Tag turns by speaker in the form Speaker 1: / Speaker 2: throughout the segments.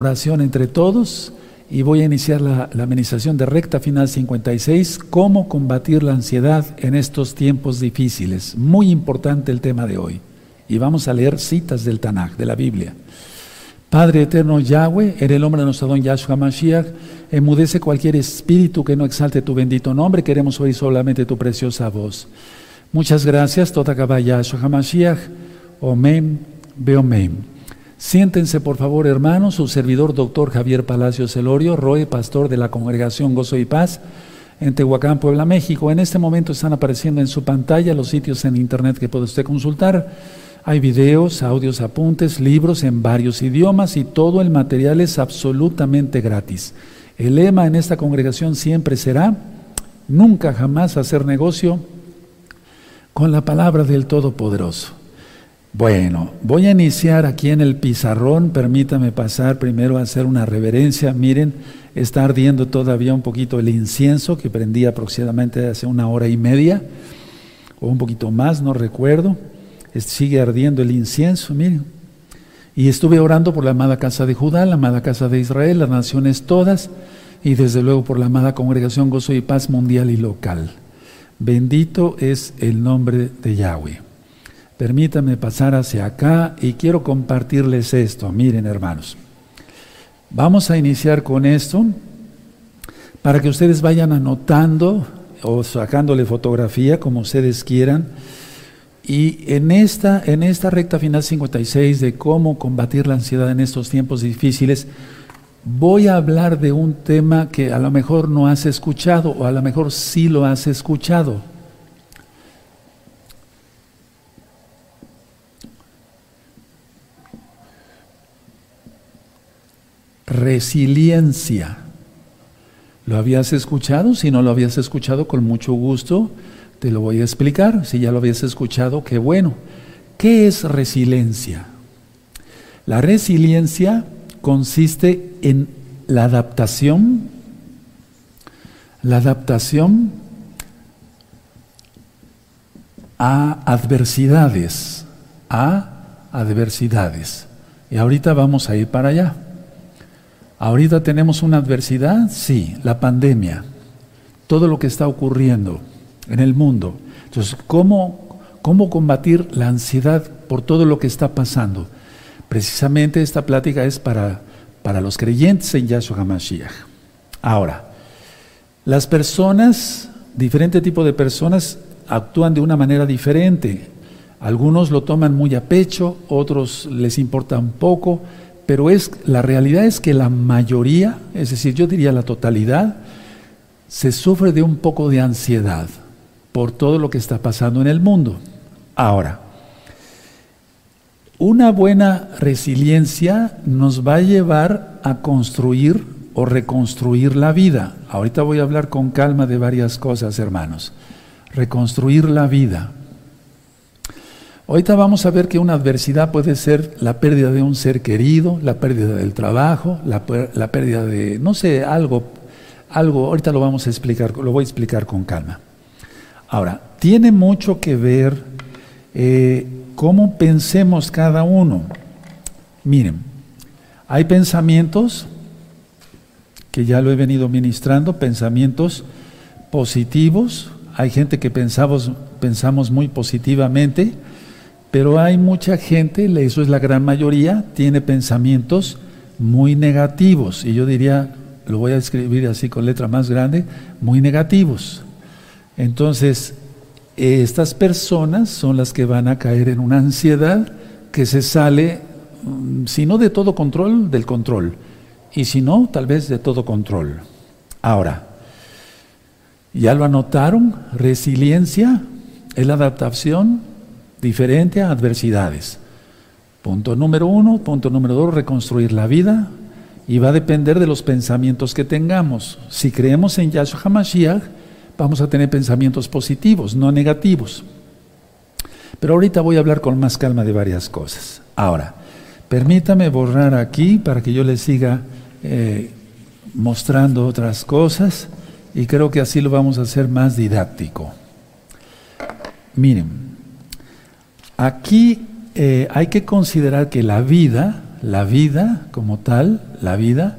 Speaker 1: oración entre todos y voy a iniciar la, la, administración de recta final 56, cómo combatir la ansiedad en estos tiempos difíciles. Muy importante el tema de hoy. Y vamos a leer citas del Tanakh, de la Biblia. Padre eterno Yahweh, eres el hombre de nuestro don Yahshua Mashiach, emudece cualquier espíritu que no exalte tu bendito nombre, queremos oír solamente tu preciosa voz. Muchas gracias, Totakaba Yahshua Mashiach, Omen, Beomen. Siéntense, por favor, hermanos, su servidor, doctor Javier Palacios Celorio, Roe, pastor de la Congregación Gozo y Paz en Tehuacán, Puebla, México. En este momento están apareciendo en su pantalla los sitios en internet que puede usted consultar. Hay videos, audios, apuntes, libros en varios idiomas y todo el material es absolutamente gratis. El lema en esta congregación siempre será, nunca jamás hacer negocio con la palabra del Todopoderoso. Bueno, voy a iniciar aquí en el pizarrón. Permítame pasar primero a hacer una reverencia. Miren, está ardiendo todavía un poquito el incienso que prendí aproximadamente hace una hora y media, o un poquito más, no recuerdo. Sigue ardiendo el incienso, miren. Y estuve orando por la amada casa de Judá, la amada casa de Israel, las naciones todas, y desde luego por la amada congregación Gozo y Paz mundial y local. Bendito es el nombre de Yahweh. Permítame pasar hacia acá y quiero compartirles esto. Miren, hermanos. Vamos a iniciar con esto para que ustedes vayan anotando o sacándole fotografía como ustedes quieran. Y en esta, en esta recta final 56 de cómo combatir la ansiedad en estos tiempos difíciles, voy a hablar de un tema que a lo mejor no has escuchado o a lo mejor sí lo has escuchado. Resiliencia. ¿Lo habías escuchado? Si no lo habías escuchado, con mucho gusto te lo voy a explicar. Si ya lo habías escuchado, qué bueno. ¿Qué es resiliencia? La resiliencia consiste en la adaptación, la adaptación a adversidades, a adversidades. Y ahorita vamos a ir para allá. Ahorita tenemos una adversidad, sí, la pandemia, todo lo que está ocurriendo en el mundo. Entonces, ¿cómo, cómo combatir la ansiedad por todo lo que está pasando? Precisamente esta plática es para, para los creyentes en Yahshua HaMashiach. Ahora, las personas, diferente tipo de personas, actúan de una manera diferente. Algunos lo toman muy a pecho, otros les importa un poco, pero es, la realidad es que la mayoría, es decir, yo diría la totalidad, se sufre de un poco de ansiedad por todo lo que está pasando en el mundo. Ahora, una buena resiliencia nos va a llevar a construir o reconstruir la vida. Ahorita voy a hablar con calma de varias cosas, hermanos. Reconstruir la vida. Ahorita vamos a ver que una adversidad puede ser la pérdida de un ser querido, la pérdida del trabajo, la, pérdida de, no sé, algo, algo, ahorita lo vamos a explicar, lo voy a explicar con calma. Ahora, tiene mucho que ver eh, cómo pensemos cada uno. Miren, hay pensamientos, que ya lo he venido ministrando, pensamientos positivos, hay gente que pensamos, pensamos muy positivamente, pero hay mucha gente, eso es la gran mayoría, tiene pensamientos muy negativos. Y yo diría, lo voy a escribir así con letra más grande, muy negativos. Entonces, estas personas son las que van a caer en una ansiedad que se sale, mm, si no de todo control, del control. Y si no, tal vez de todo control. Ahora, ¿ya lo anotaron? Resiliencia es la adaptación diferente a adversidades. Punto número uno, punto número dos, reconstruir la vida y va a depender de los pensamientos que tengamos. Si creemos en Yahshua HaMashiach, vamos a tener pensamientos positivos, no negativos. Pero ahorita voy a hablar con más calma de varias cosas. Ahora, permítame borrar aquí para que yo les siga eh, mostrando otras cosas y creo que así lo vamos a hacer más didáctico. Miren, Aquí eh, hay que considerar que la vida, la vida como tal, la vida,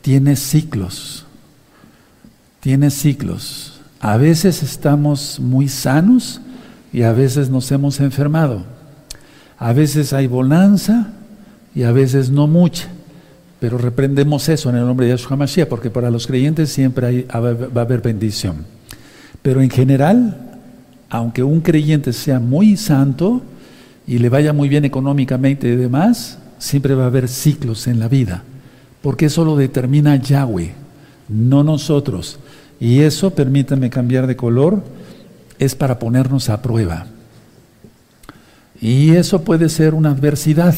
Speaker 1: tiene ciclos. Tiene ciclos. A veces estamos muy sanos y a veces nos hemos enfermado. A veces hay bonanza y a veces no mucha. Pero reprendemos eso en el nombre de Yahshua Mashiach, porque para los creyentes siempre va a haber bendición. Pero en general, aunque un creyente sea muy santo y le vaya muy bien económicamente y demás, siempre va a haber ciclos en la vida, porque eso lo determina Yahweh, no nosotros. Y eso, permítanme cambiar de color, es para ponernos a prueba. Y eso puede ser una adversidad.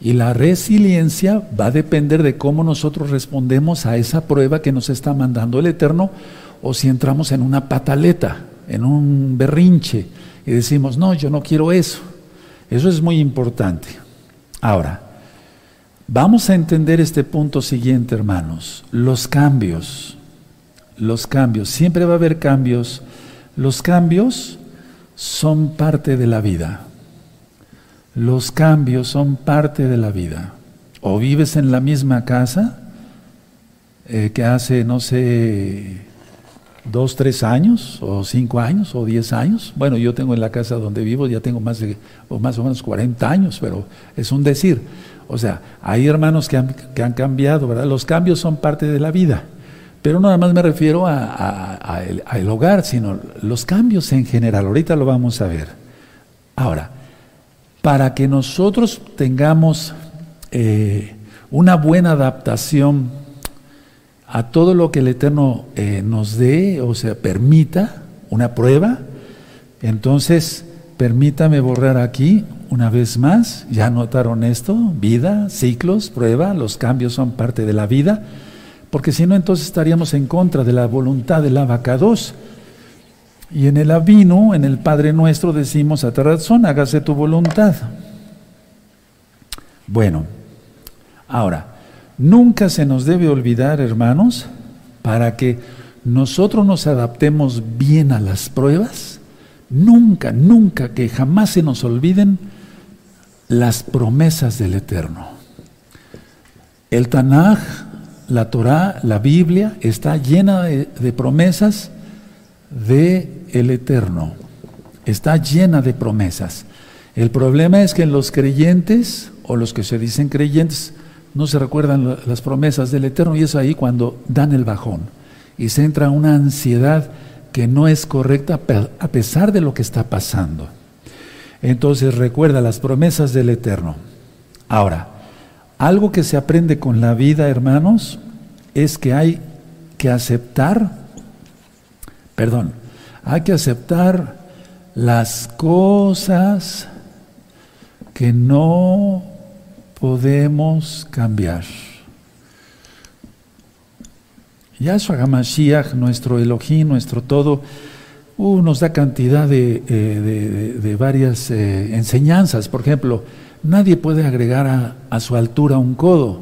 Speaker 1: Y la resiliencia va a depender de cómo nosotros respondemos a esa prueba que nos está mandando el Eterno o si entramos en una pataleta, en un berrinche y decimos, no, yo no quiero eso. Eso es muy importante. Ahora, vamos a entender este punto siguiente, hermanos. Los cambios, los cambios, siempre va a haber cambios. Los cambios son parte de la vida. Los cambios son parte de la vida. O vives en la misma casa eh, que hace, no sé, dos, tres años, o cinco años, o diez años. Bueno, yo tengo en la casa donde vivo, ya tengo más de, o más o menos 40 años, pero es un decir. O sea, hay hermanos que han, que han cambiado, ¿verdad? Los cambios son parte de la vida. Pero no nada más me refiero a, el, hogar, sino los cambios en general. Ahorita lo vamos a ver. Ahora, para que nosotros tengamos eh, una buena adaptación a todo lo que el Eterno eh, nos dé, o sea, permita una prueba, entonces permítame borrar aquí una vez más, ya notaron esto, vida, ciclos, prueba, los cambios son parte de la vida, porque si no entonces estaríamos en contra de la voluntad del abacados. Y en el Avino, en el Padre Nuestro, decimos a razón, hágase tu voluntad. Bueno, ahora, nunca se nos debe olvidar, hermanos, para que nosotros nos adaptemos bien a las pruebas, nunca, nunca, que jamás se nos olviden las promesas del Eterno. El Tanaj, la Torah, la Biblia, está llena de, de promesas de el Eterno. Está llena de promesas. El problema es que en los creyentes, o los que se dicen creyentes, no se recuerdan las promesas del Eterno y es ahí cuando dan el bajón y se entra una ansiedad que no es correcta a pesar de lo que está pasando. Entonces recuerda las promesas del Eterno. Ahora, algo que se aprende con la vida, hermanos, es que hay que aceptar, perdón, hay que aceptar las cosas que no podemos cambiar. Yahshua HaMashiach, nuestro Elohim, nuestro todo, uh, nos da cantidad de, eh, varias eh, enseñanzas. Por ejemplo, nadie puede agregar a, su altura un codo.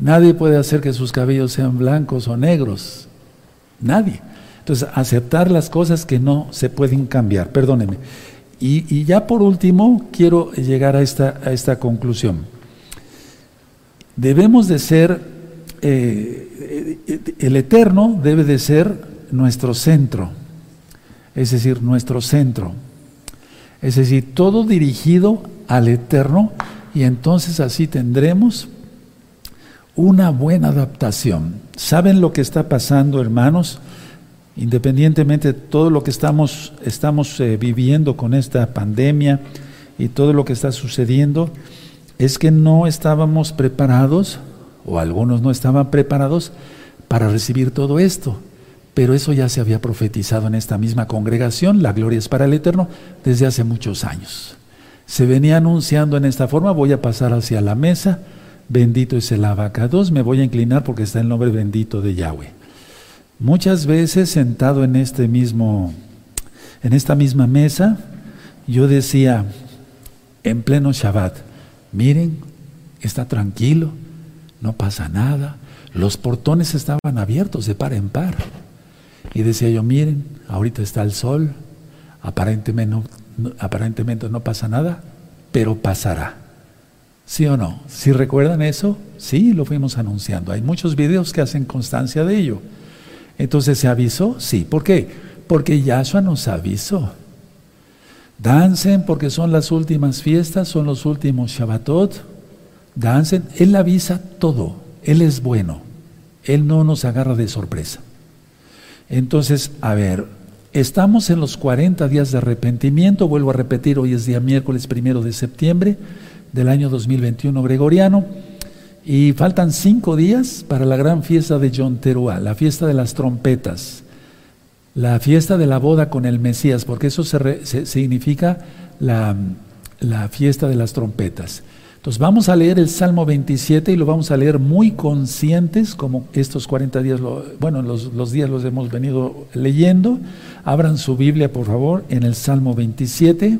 Speaker 1: Nadie puede hacer que sus cabellos sean blancos o negros. Nadie. Entonces, aceptar las cosas que no se pueden cambiar, perdónenme. Y, ya por último, quiero llegar a esta conclusión. Debemos de ser, eh, el eterno debe de ser nuestro centro, es decir, nuestro centro. Es decir, todo dirigido al eterno y entonces así tendremos una buena adaptación. ¿Saben lo que está pasando, hermanos? independientemente de todo lo que estamos, estamos eh, viviendo con esta pandemia y todo lo que está sucediendo, es que no estábamos preparados, o algunos no estaban preparados, para recibir todo esto. Pero eso ya se había profetizado en esta misma congregación, la gloria es para el Eterno, desde hace muchos años. Se venía anunciando en esta forma, voy a pasar hacia la mesa, bendito es el abacados, me voy a inclinar porque está el nombre bendito de Yahweh. Muchas veces sentado en este mismo, en esta misma mesa, yo decía en pleno Shabbat, miren, está tranquilo, no pasa nada, los portones estaban abiertos de par en par. Y decía yo, miren, ahorita está el sol, aparentemente no, aparentemente no pasa nada, pero pasará. ¿Sí o no? ¿Si recuerdan eso? Sí, lo fuimos anunciando. Hay muchos videos que hacen constancia de ello. Entonces, ¿se avisó? Sí. ¿Por qué? Porque Yahshua nos avisó. Dancen porque son las últimas fiestas, son los últimos Shabbatot. Dancen. Él avisa todo. Él es bueno. Él no nos agarra de sorpresa. Entonces, a ver, estamos en los 40 días de arrepentimiento. Vuelvo a repetir, hoy es día miércoles primero de septiembre del año 2021 gregoriano. Y faltan cinco días para la gran fiesta de Teruá, la fiesta de las trompetas, la fiesta de la boda con el Mesías, porque eso se, significa la, la fiesta de las trompetas. Entonces vamos a leer el Salmo 27 y lo vamos a leer muy conscientes, como estos 40 días, bueno, los, los, días los hemos venido leyendo. Abran su Biblia, por favor, en el Salmo 27.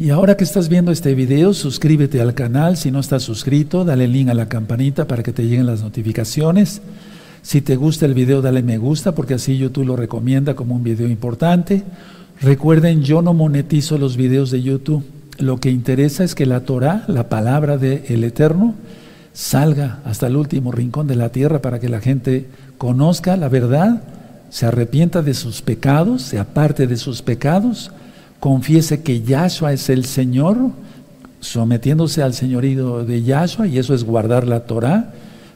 Speaker 1: Y ahora que estás viendo este video, suscríbete al canal. Si no estás suscrito, dale link a la campanita para que te lleguen las notificaciones. Si te gusta el video, dale me gusta, porque así YouTube lo recomienda como un video importante. Recuerden, yo no monetizo los videos de YouTube lo que interesa es que la Torah, la palabra del Eterno, salga hasta el último rincón de la tierra para que la gente conozca la verdad, se arrepienta de sus pecados, se aparte de sus pecados, confiese que Yahshua es el Señor, sometiéndose al señorío de Yahshua, y eso es guardar la Torah,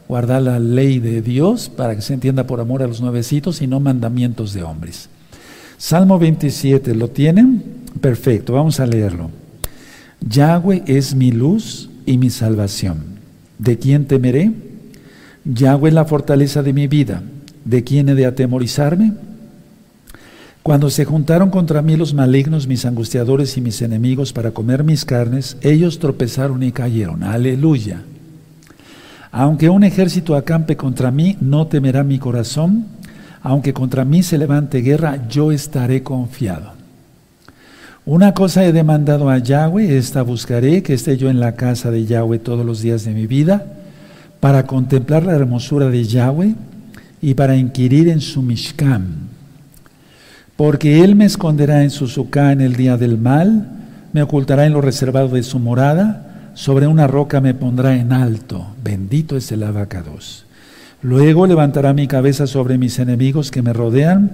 Speaker 1: guardar la ley de Dios, para que se entienda por amor a los nuevecitos y no mandamientos de hombres. Salmo 27, ¿lo tienen? Perfecto, vamos a leerlo. Yahweh es mi luz y mi salvación. ¿De quién temeré? Yahweh es la fortaleza de mi vida. ¿De quién he de atemorizarme? Cuando se juntaron contra mí los malignos, mis angustiadores y mis enemigos para comer mis carnes, ellos tropezaron y cayeron. Aleluya. Aunque un ejército acampe contra mí, no temerá mi corazón. Aunque contra mí se levante guerra, yo estaré confiado. Una cosa he demandado a Yahweh, esta buscaré, que esté yo en la casa de Yahweh todos los días de mi vida, para contemplar la hermosura de Yahweh y para inquirir en su Mishkan. Porque Él me esconderá en su suká en el día del mal, me ocultará en lo reservado de su morada, sobre una roca me pondrá en alto. Bendito es el abacados. Luego levantará mi cabeza sobre mis enemigos que me rodean,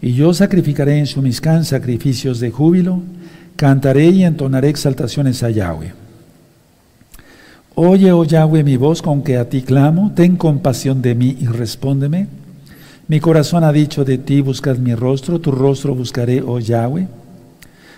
Speaker 1: y yo sacrificaré en su miscán sacrificios de júbilo, cantaré y entonaré exaltaciones a Yahweh. Oye, oh Yahweh, mi voz con que a ti clamo, ten compasión de mí y respóndeme. Mi corazón ha dicho de ti, buscad mi rostro, tu rostro buscaré, oh Yahweh.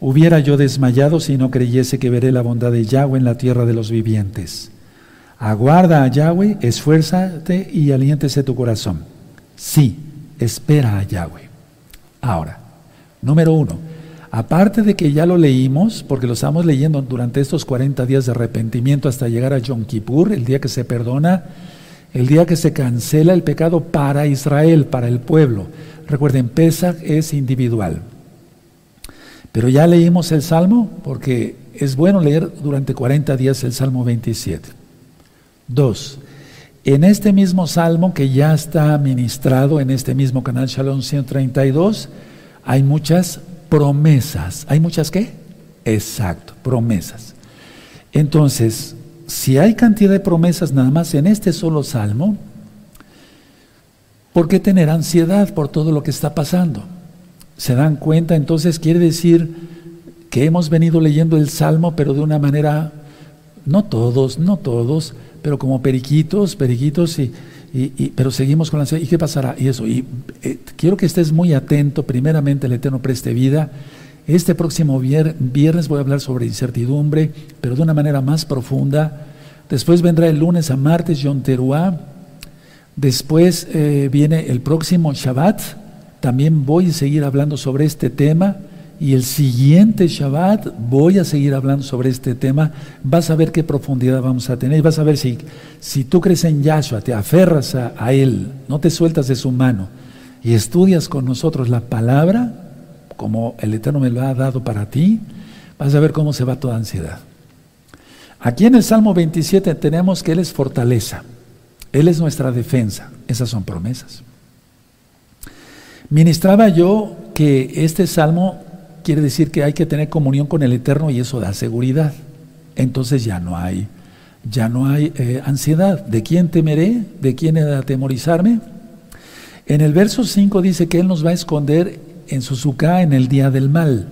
Speaker 1: Hubiera yo desmayado si no creyese que veré la bondad de Yahweh en la tierra de los vivientes. Aguarda a Yahweh, esfuérzate y aliéntese tu corazón. Sí, espera a Yahweh. Ahora, número uno, aparte de que ya lo leímos, porque lo estamos leyendo durante estos 40 días de arrepentimiento hasta llegar a Yom Kippur, el día que se perdona, el día que se cancela el pecado para Israel, para el pueblo. Recuerden, Pesach es individual. Pero ya leímos el Salmo porque es bueno leer durante 40 días el Salmo 27. Dos, en este mismo salmo que ya está ministrado en este mismo canal Shalom 132, hay muchas promesas. ¿Hay muchas qué? Exacto, promesas. Entonces, si hay cantidad de promesas nada más en este solo salmo, ¿por qué tener ansiedad por todo lo que está pasando? ¿Se dan cuenta? Entonces quiere decir que hemos venido leyendo el salmo, pero de una manera, no todos, no todos, pero como periquitos, periquitos, y, pero seguimos con la ¿Y qué pasará? Y eso, y eh, quiero que estés muy atento, primeramente el Eterno preste vida. Este próximo viernes voy a hablar sobre incertidumbre, pero de una manera más profunda. Después vendrá el lunes a martes Yom Teruah. Después eh, viene el próximo Shabbat. También voy a seguir hablando sobre este tema y el siguiente Shabbat voy a seguir hablando sobre este tema. Vas a ver qué profundidad vamos a tener. Vas a ver si, si tú crees en Yahshua, te aferras a, a Él, no te sueltas de su mano y estudias con nosotros la palabra, como el Eterno me lo ha dado para ti, vas a ver cómo se va toda ansiedad. Aquí en el Salmo 27 tenemos que Él es fortaleza, Él es nuestra defensa. Esas son promesas. Ministraba yo que este salmo quiere decir que hay que tener comunión con el Eterno y eso da seguridad. Entonces ya no hay, ya no hay eh, ansiedad. ¿De quién temeré? ¿De quién he de atemorizarme? En el verso 5 dice que Él nos va a esconder en su suká en el día del mal.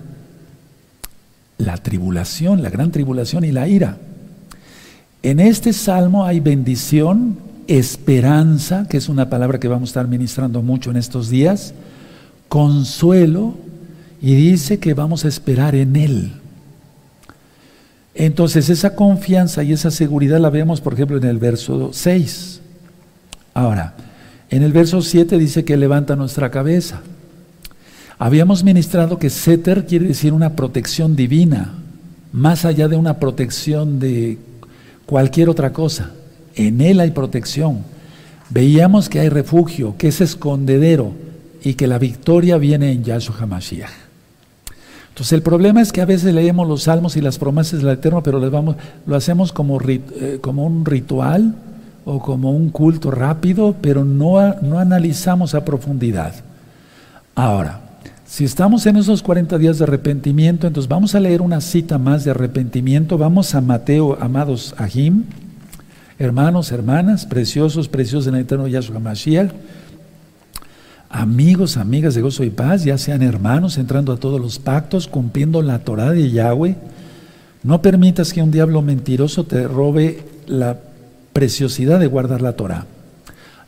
Speaker 1: La tribulación, la gran tribulación y la ira. En este salmo hay bendición, esperanza, que es una palabra que vamos a estar ministrando mucho en estos días, consuelo, y dice que vamos a esperar en Él. Entonces esa confianza y esa seguridad la vemos, por ejemplo, en el verso 6. Ahora, en el verso 7 dice que levanta nuestra cabeza. Habíamos ministrado que Seter quiere decir una protección divina, más allá de una protección de cualquier otra cosa. En Él hay protección. Veíamos que hay refugio, que es escondedero y que la victoria viene en Yahshua HaMashiach. Entonces el problema es que a veces leemos los salmos y las promesas del Eterno, pero vamos, lo hacemos como, eh, un ritual o como un culto rápido, pero no, no analizamos a profundidad. Ahora, si estamos en esos 40 días de arrepentimiento, entonces vamos a leer una cita más de arrepentimiento. Vamos a Mateo, amados Ahim, hermanos, hermanas, preciosos, preciosos en el eterno Yahshua Mashiach, amigos, amigas de gozo y paz, ya sean hermanos, entrando a todos los pactos, cumpliendo la Torah de Yahweh. No permitas que un diablo mentiroso te robe la preciosidad de guardar la Torah.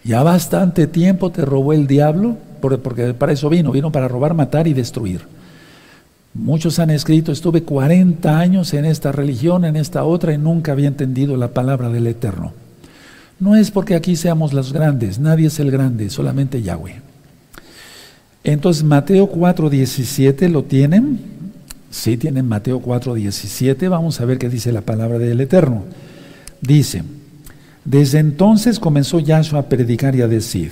Speaker 1: Ya bastante tiempo te robó el diablo porque para eso vino, vino para robar, matar y destruir. Muchos han escrito, estuve 40 años en esta religión, en esta otra, y nunca había entendido la palabra del Eterno. No es porque aquí seamos los grandes, nadie es el grande, solamente Yahweh. Entonces, Mateo 4:17, ¿lo tienen? Sí, tienen Mateo 4:17, vamos a ver qué dice la palabra del Eterno. Dice, desde entonces comenzó Yahshua a predicar y a decir,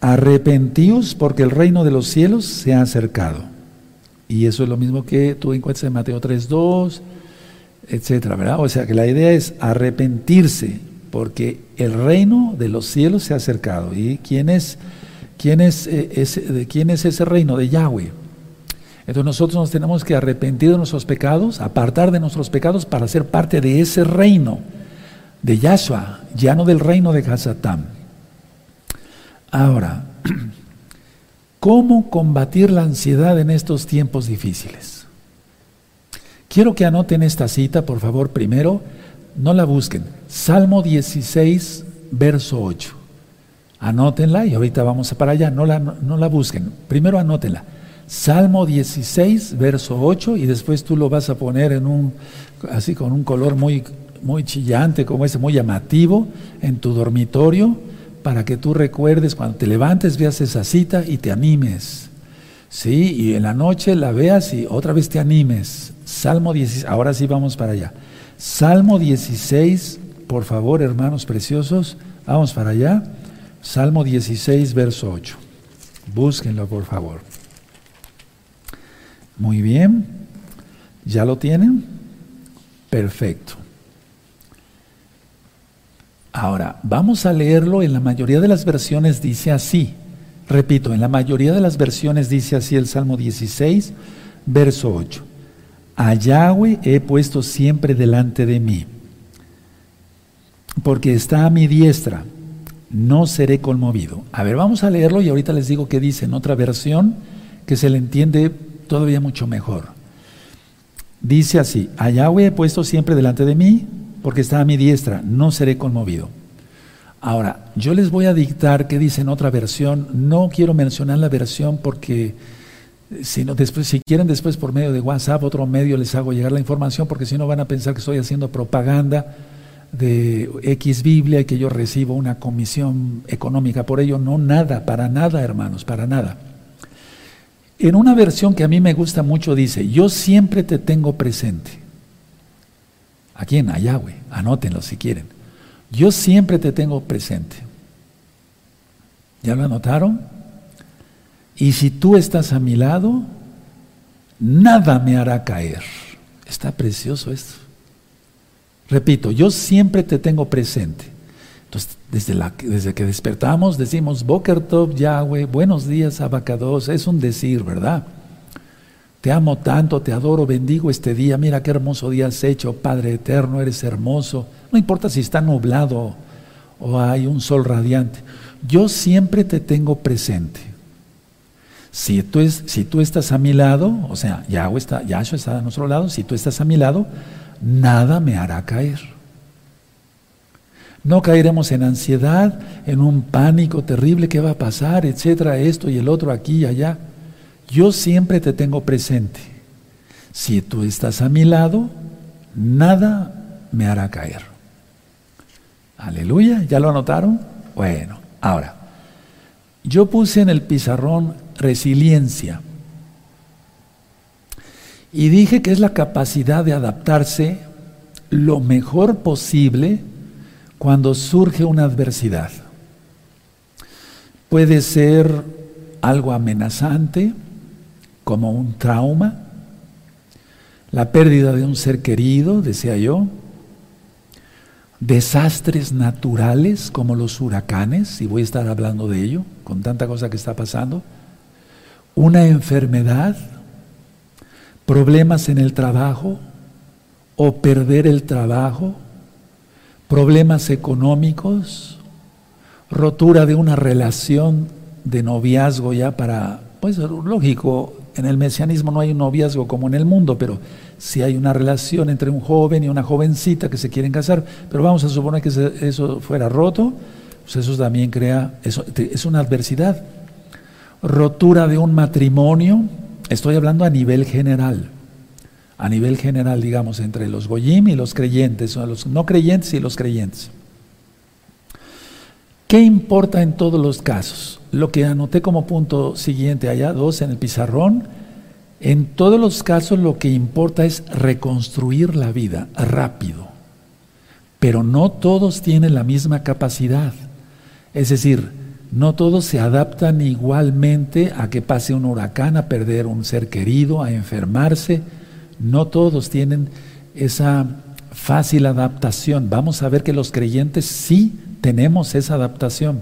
Speaker 1: Arrepentíos porque el reino de los cielos se ha acercado. Y eso es lo mismo que tú encuentras en Mateo 3.2, etcétera, ¿verdad? O sea que la idea es arrepentirse porque el reino de los cielos se ha acercado. ¿Y quién es, quién es, eh, ese, quién es ese reino? De Yahweh. Entonces nosotros nos tenemos que arrepentir de nuestros pecados, apartar de nuestros pecados para ser parte de ese reino de Yahshua, ya no del reino de Hazatam. Ahora, ¿cómo combatir la ansiedad en estos tiempos difíciles? Quiero que anoten esta cita, por favor, primero, no la busquen. Salmo 16, verso 8. Anótenla y ahorita vamos para allá, no la, no la busquen. Primero anótenla. Salmo 16, verso 8, y después tú lo vas a poner en un, así con un color muy, muy chillante, como ese, muy llamativo, en tu dormitorio para que tú recuerdes cuando te levantes, veas esa cita y te animes. Sí, y en la noche la veas y otra vez te animes. Salmo 16, ahora sí vamos para allá. Salmo 16, por favor, hermanos preciosos, vamos para allá. Salmo 16, verso 8. Búsquenlo, por favor. Muy bien. ¿Ya lo tienen? Perfecto. Ahora, vamos a leerlo, en la mayoría de las versiones dice así. Repito, en la mayoría de las versiones dice así el Salmo 16, verso 8. A Yahweh he puesto siempre delante de mí, porque está a mi diestra, no seré conmovido. A ver, vamos a leerlo y ahorita les digo qué dice en otra versión que se le entiende todavía mucho mejor. Dice así, a Yahweh he puesto siempre delante de mí, porque está a mi diestra, no seré conmovido. Ahora, yo les voy a dictar qué dice en otra versión. No quiero mencionar la versión porque si, después, si quieren después por medio de WhatsApp, otro medio les hago llegar la información porque si no van a pensar que estoy haciendo propaganda de X Biblia y que yo recibo una comisión económica por ello. No, nada, para nada, hermanos, para nada. En una versión que a mí me gusta mucho dice, yo siempre te tengo presente. ¿A quién? A Yahweh. Anótenlo si quieren. Yo siempre te tengo presente. ¿Ya lo anotaron? Y si tú estás a mi lado, nada me hará caer. Está precioso esto. Repito, yo siempre te tengo presente. Entonces, desde, que despertamos decimos, Boker Tov, Yahweh, buenos días, Abacados, es un decir, ¿verdad? Te amo tanto, te adoro, bendigo este día, mira qué hermoso día has hecho, Padre eterno, eres hermoso. No importa si está nublado o hay un sol radiante, yo siempre te tengo presente. Si tú, es, si tú estás a mi lado, o sea, Yahweh está, Yahshua está a nuestro lado, si tú estás a mi lado, nada me hará caer. No caeremos en ansiedad, en un pánico terrible, ¿qué va a pasar? Etcétera, esto y el otro, aquí y allá. Yo siempre te tengo presente. Si tú estás a mi lado, nada me hará caer. Aleluya, ¿ya lo anotaron? Bueno, ahora, yo puse en el pizarrón resiliencia y dije que es la capacidad de adaptarse lo mejor posible cuando surge una adversidad. Puede ser algo amenazante, como un trauma, la pérdida de un ser querido, decía yo, desastres naturales como los huracanes, y voy a estar hablando de ello, con tanta cosa que está pasando, una enfermedad, problemas en el trabajo o perder el trabajo, problemas económicos, rotura de una relación de noviazgo ya para, pues lógico, en el mesianismo no hay un noviazgo como en el mundo, pero sí hay una relación entre un joven y una jovencita que se quieren casar, pero vamos a suponer que eso fuera roto, pues eso también crea, eso es una adversidad. Rotura de un matrimonio, estoy hablando a nivel general a nivel general, digamos, entre los goyim y los creyentes, o los no creyentes y los creyentes. ¿Qué importa en todos los casos? Lo que anoté como punto siguiente allá, dos en el pizarrón, en todos los casos lo que importa es reconstruir la vida rápido, pero no todos tienen la misma capacidad. Es decir, no todos se adaptan igualmente a que pase un huracán, a perder un ser querido, a enfermarse, no todos tienen esa fácil adaptación. Vamos a ver que los creyentes sí tenemos esa adaptación.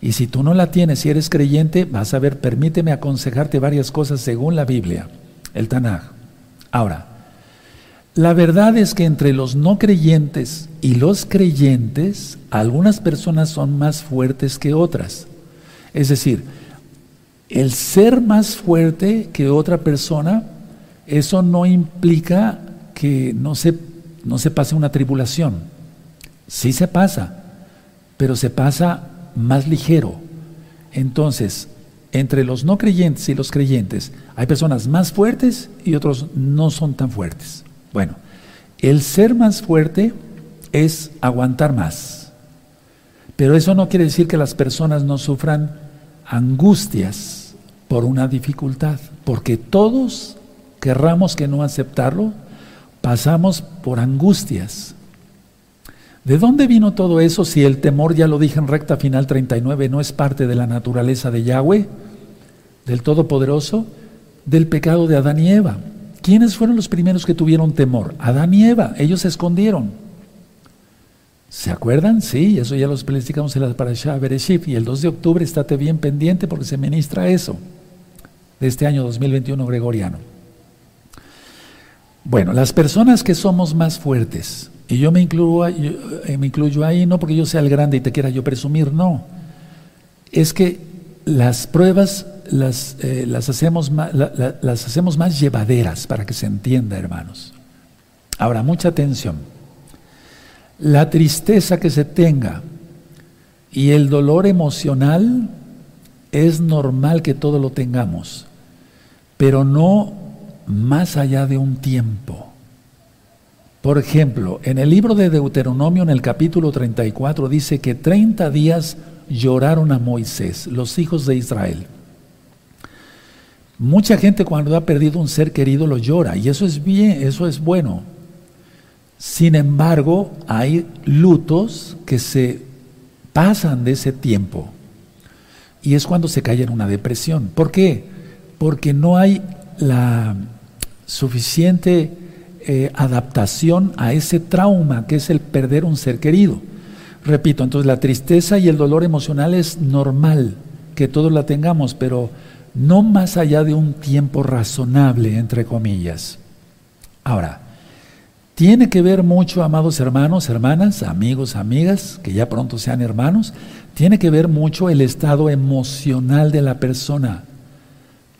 Speaker 1: Y si tú no la tienes, si eres creyente, vas a ver, permíteme aconsejarte varias cosas según la Biblia, el Tanaj. Ahora, la verdad es que entre los no creyentes y los creyentes, algunas personas son más fuertes que otras. Es decir, el ser más fuerte que otra persona eso no implica que no se, no se pase una tribulación. Sí se pasa, pero se pasa más ligero. Entonces, entre los no creyentes y los creyentes, hay personas más fuertes y otros no son tan fuertes. Bueno, el ser más fuerte es aguantar más. Pero eso no quiere decir que las personas no sufran angustias por una dificultad, porque todos querramos que no aceptarlo, pasamos por angustias. ¿De dónde vino todo eso si el temor, ya lo dije en recta final 39, no es parte de la naturaleza de Yahweh, del Todopoderoso? Del pecado de Adán y Eva. ¿Quiénes fueron los primeros que tuvieron temor? Adán y Eva, ellos se escondieron. ¿Se acuerdan? Sí, eso ya lo platicamos en la Parashah Bereshit y el 2 de octubre estate bien pendiente porque se ministra eso de este año 2021 gregoriano. Bueno, las personas que somos más fuertes, y yo me incluyo, eh, me incluyo ahí no porque yo sea el grande y te quiera yo presumir, no. Es que las pruebas las, eh, las, hacemos, más, las hacemos más llevaderas para que se entienda, hermanos. Ahora, mucha atención. La tristeza que se tenga y el dolor emocional es normal que todo lo tengamos, pero no más allá de un tiempo. Por ejemplo, en el libro de Deuteronomio, en el capítulo 34, dice que 30 días lloraron a Moisés, los hijos de Israel. Mucha gente cuando ha perdido un ser querido lo llora y eso es bien, eso es bueno. Sin embargo, hay lutos que se pasan de ese tiempo y es cuando se cae en una depresión. ¿Por qué? Porque no hay la suficiente eh, adaptación a ese trauma que es el perder un ser querido. Repito, entonces la tristeza y el dolor emocional es normal que todos la tengamos, pero no más allá de un tiempo razonable, entre comillas. Ahora, tiene que ver mucho, amados hermanos, hermanas, amigos, amigas, que ya pronto sean hermanos, tiene que ver mucho el estado emocional de la persona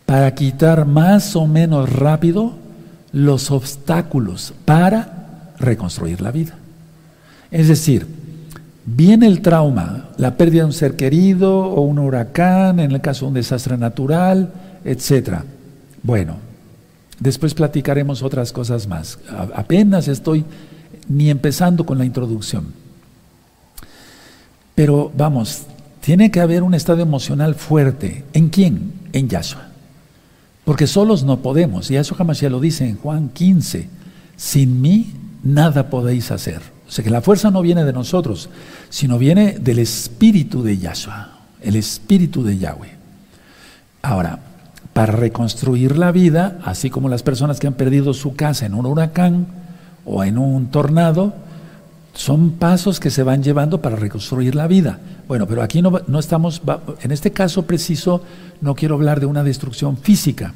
Speaker 1: para quitar más o menos rápido los obstáculos para reconstruir la vida. Es decir, viene el trauma, la pérdida de un ser querido o un huracán, en el caso de un desastre natural, etc. Bueno, después platicaremos otras cosas más. apenas estoy ni empezando con la introducción. Pero vamos, tiene que haber un estado emocional fuerte. ¿En quién? En Yahshua. Porque solos no podemos. Y eso jamás ya lo dice en Juan 15. Sin mí nada podéis hacer. O sea que la fuerza no viene de nosotros, sino viene del espíritu de Yahshua, el espíritu de Yahweh. Ahora, para reconstruir la vida, así como las personas que han perdido su casa en un huracán o en un tornado, son pasos que se van llevando para reconstruir la vida. Bueno, pero aquí no, no, estamos, en este caso preciso, no quiero hablar de una destrucción física,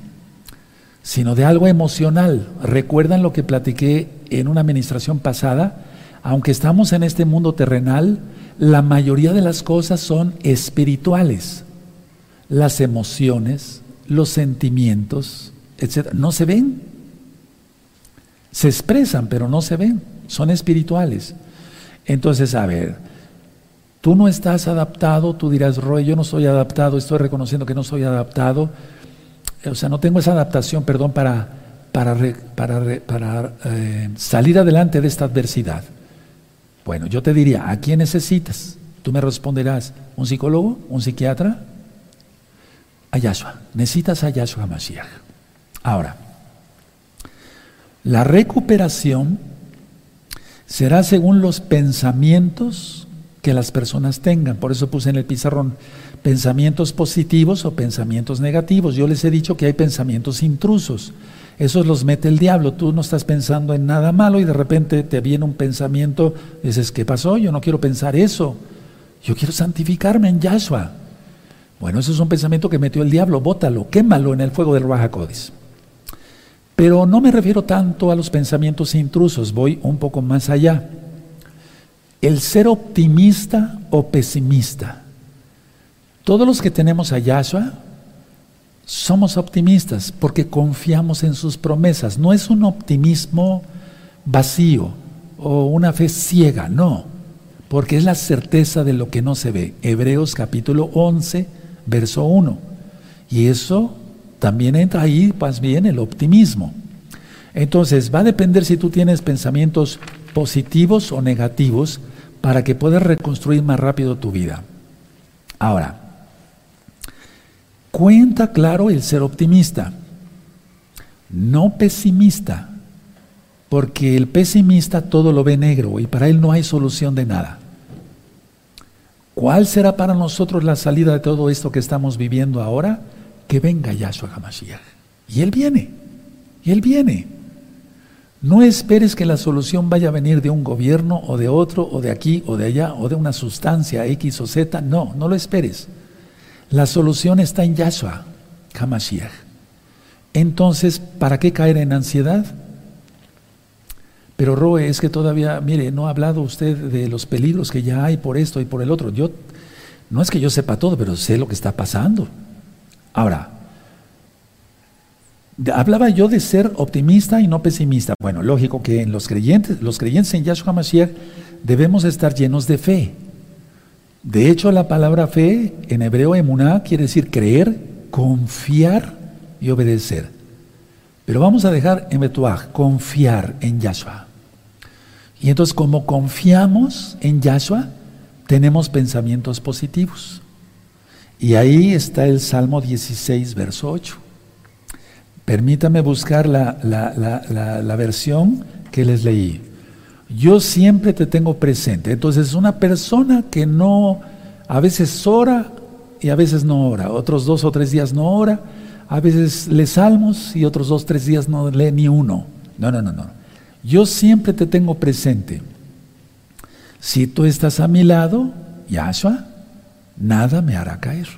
Speaker 1: sino de algo emocional. ¿Recuerdan lo que platiqué en una administración pasada? Aunque estamos en este mundo terrenal, la mayoría de las cosas son espirituales. Las emociones, los sentimientos, etc. No se ven. Se expresan, pero no se ven. Son espirituales. Entonces, a ver, tú no estás adaptado, tú dirás, Roy, yo no soy adaptado, estoy reconociendo que no soy adaptado. O sea, no tengo esa adaptación, perdón, para, para, para, eh, salir adelante de esta adversidad. Bueno, yo te diría, ¿a quién necesitas? Tú me responderás, ¿un psicólogo? ¿Un psiquiatra? A Yahshua. Necesitas a Yahshua Mashiach. Ahora, la recuperación será según los pensamientos que las personas tengan. Por eso puse en el pizarrón pensamientos positivos o pensamientos negativos. Yo les he dicho que hay pensamientos intrusos. Esos los mete el diablo. Tú no estás pensando en nada malo y de repente te viene un pensamiento, dices, ¿qué pasó? Yo no quiero pensar eso. Yo quiero santificarme en Yahshua. Bueno, eso es un pensamiento que metió el diablo. Bótalo, quémalo en el fuego del Codis. Pero no me refiero tanto a los pensamientos intrusos, voy un poco más allá. El ser optimista o pesimista. Todos los que tenemos a Yahshua somos optimistas porque confiamos en sus promesas. No es un optimismo vacío o una fe ciega, no, porque es la certeza de lo que no se ve. Hebreos capítulo 11, verso 1. Y eso también entra ahí más bien el optimismo. Entonces, va a depender si tú tienes pensamientos positivos o negativos para que puedas reconstruir más rápido tu vida. Ahora, cuenta claro el ser optimista, no pesimista, porque el pesimista todo lo ve negro y para él no hay solución de nada. ¿Cuál será para nosotros la salida de todo esto que estamos viviendo ahora? que venga Yahshua HaMashiach. Y Él viene, y Él viene. No esperes que la solución vaya a venir de un gobierno o de otro, o de aquí o de allá, o de una sustancia X o Z. No, no lo esperes. La solución está en Yahshua HaMashiach. Entonces, ¿para qué caer en ansiedad? Pero Roe, es que todavía, mire, no ha hablado usted de los peligros que ya hay por esto y por el otro. Yo, no es que yo sepa todo, pero sé lo que está pasando. Ahora, hablaba yo de ser optimista y no pesimista. Bueno, lógico que en los creyentes, los creyentes en Yahshua Mashiach debemos estar llenos de fe. De hecho, la palabra fe en hebreo emuná quiere decir creer, confiar y obedecer. Pero vamos a dejar en Betuach, confiar en Yahshua. Y entonces, como confiamos en Yahshua, tenemos pensamientos positivos. Y ahí está el Salmo 16, verso 8. Permítame buscar la, la, versión que les leí. Yo siempre te tengo presente. Entonces, una persona que no, a veces ora y a veces no ora, otros dos o tres días no ora, a veces lee salmos y otros dos o tres días no lee ni uno. No, no, no, no. Yo siempre te tengo presente. Si tú estás a mi lado, Yahshua, nada me hará caer.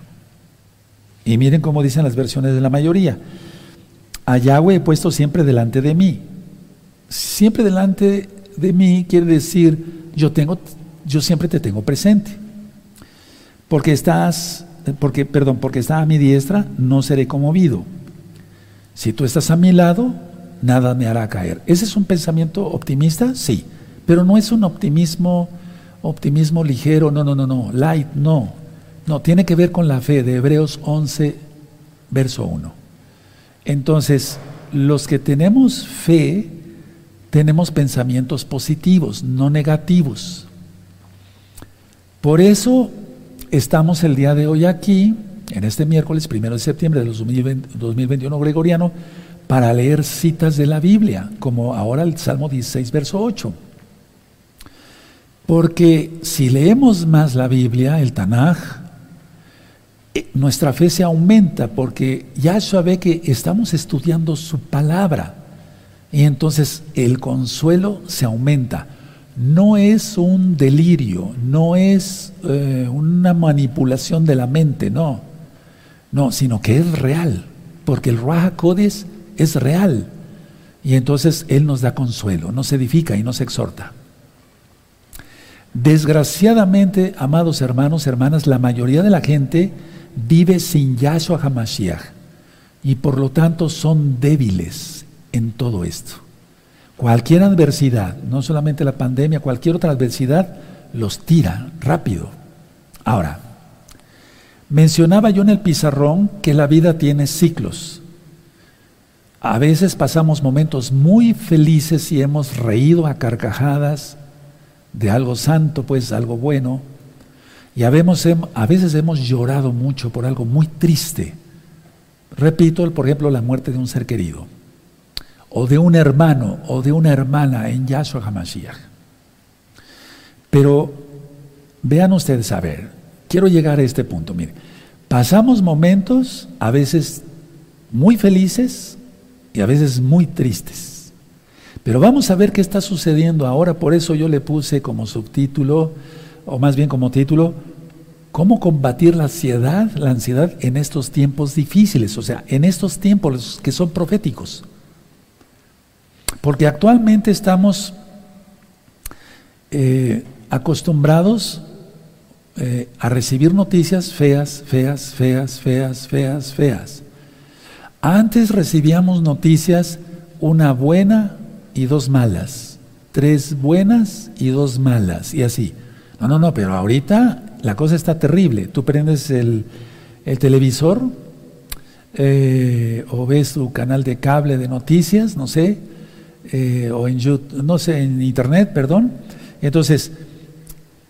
Speaker 1: Y miren cómo dicen las versiones de la mayoría. A Yahweh he puesto siempre delante de mí. Siempre delante de mí quiere decir, yo tengo, yo siempre te tengo presente. Porque estás, porque, perdón, porque está a mi diestra, no seré conmovido. Si tú estás a mi lado, nada me hará caer. ¿Ese es un pensamiento optimista? Sí, pero no es un optimismo, optimismo ligero, no, no, no, no, light, no. No, tiene que ver con la fe de Hebreos 11, verso 1. Entonces, los que tenemos fe, tenemos pensamientos positivos, no negativos. Por eso estamos el día de hoy aquí, en este miércoles primero de septiembre de 2021 gregoriano, para leer citas de la Biblia, como ahora el Salmo 16, verso 8. Porque si leemos más la Biblia, el Tanaj, eh, nuestra fe se aumenta porque Yahshua ve que estamos estudiando su palabra y entonces el consuelo se aumenta. No es un delirio, no es eh, una manipulación de la mente, no, no, sino que es real, porque el Raja Codes es real. Y entonces Él nos da consuelo, nos edifica y nos exhorta. Desgraciadamente, amados hermanos, hermanas, la mayoría de la gente vive sin Yahshua HaMashiach y por lo tanto son débiles en todo esto. Cualquier adversidad, no solamente la pandemia, cualquier otra adversidad, los tira rápido. Ahora, mencionaba yo en el pizarrón que la vida tiene ciclos. A veces pasamos momentos muy felices y hemos reído a carcajadas de algo santo, pues algo bueno. Y a veces hemos llorado mucho por algo muy triste. Repito, por ejemplo, la muerte de un ser querido, o de un hermano, o de una hermana en Yahshua HaMashiach. Pero vean ustedes, a ver, quiero llegar a este punto. Mire, pasamos momentos a veces muy felices, y a veces muy tristes. Pero vamos a ver qué está sucediendo ahora, por eso yo le puse como subtítulo, o más bien como título, cómo combatir la ansiedad, la ansiedad en estos tiempos difíciles, o sea, en estos tiempos que son proféticos. Porque actualmente estamos eh, acostumbrados eh, a recibir noticias feas, feas, feas, feas, feas, feas. Antes recibíamos noticias, una buena y dos malas, tres buenas y dos malas, y así. No, no, no, pero ahorita la cosa está terrible. Tú prendes el, televisor eh, o ves tu canal de cable de noticias, no sé, eh, o en YouTube, no sé, en internet, perdón. Entonces,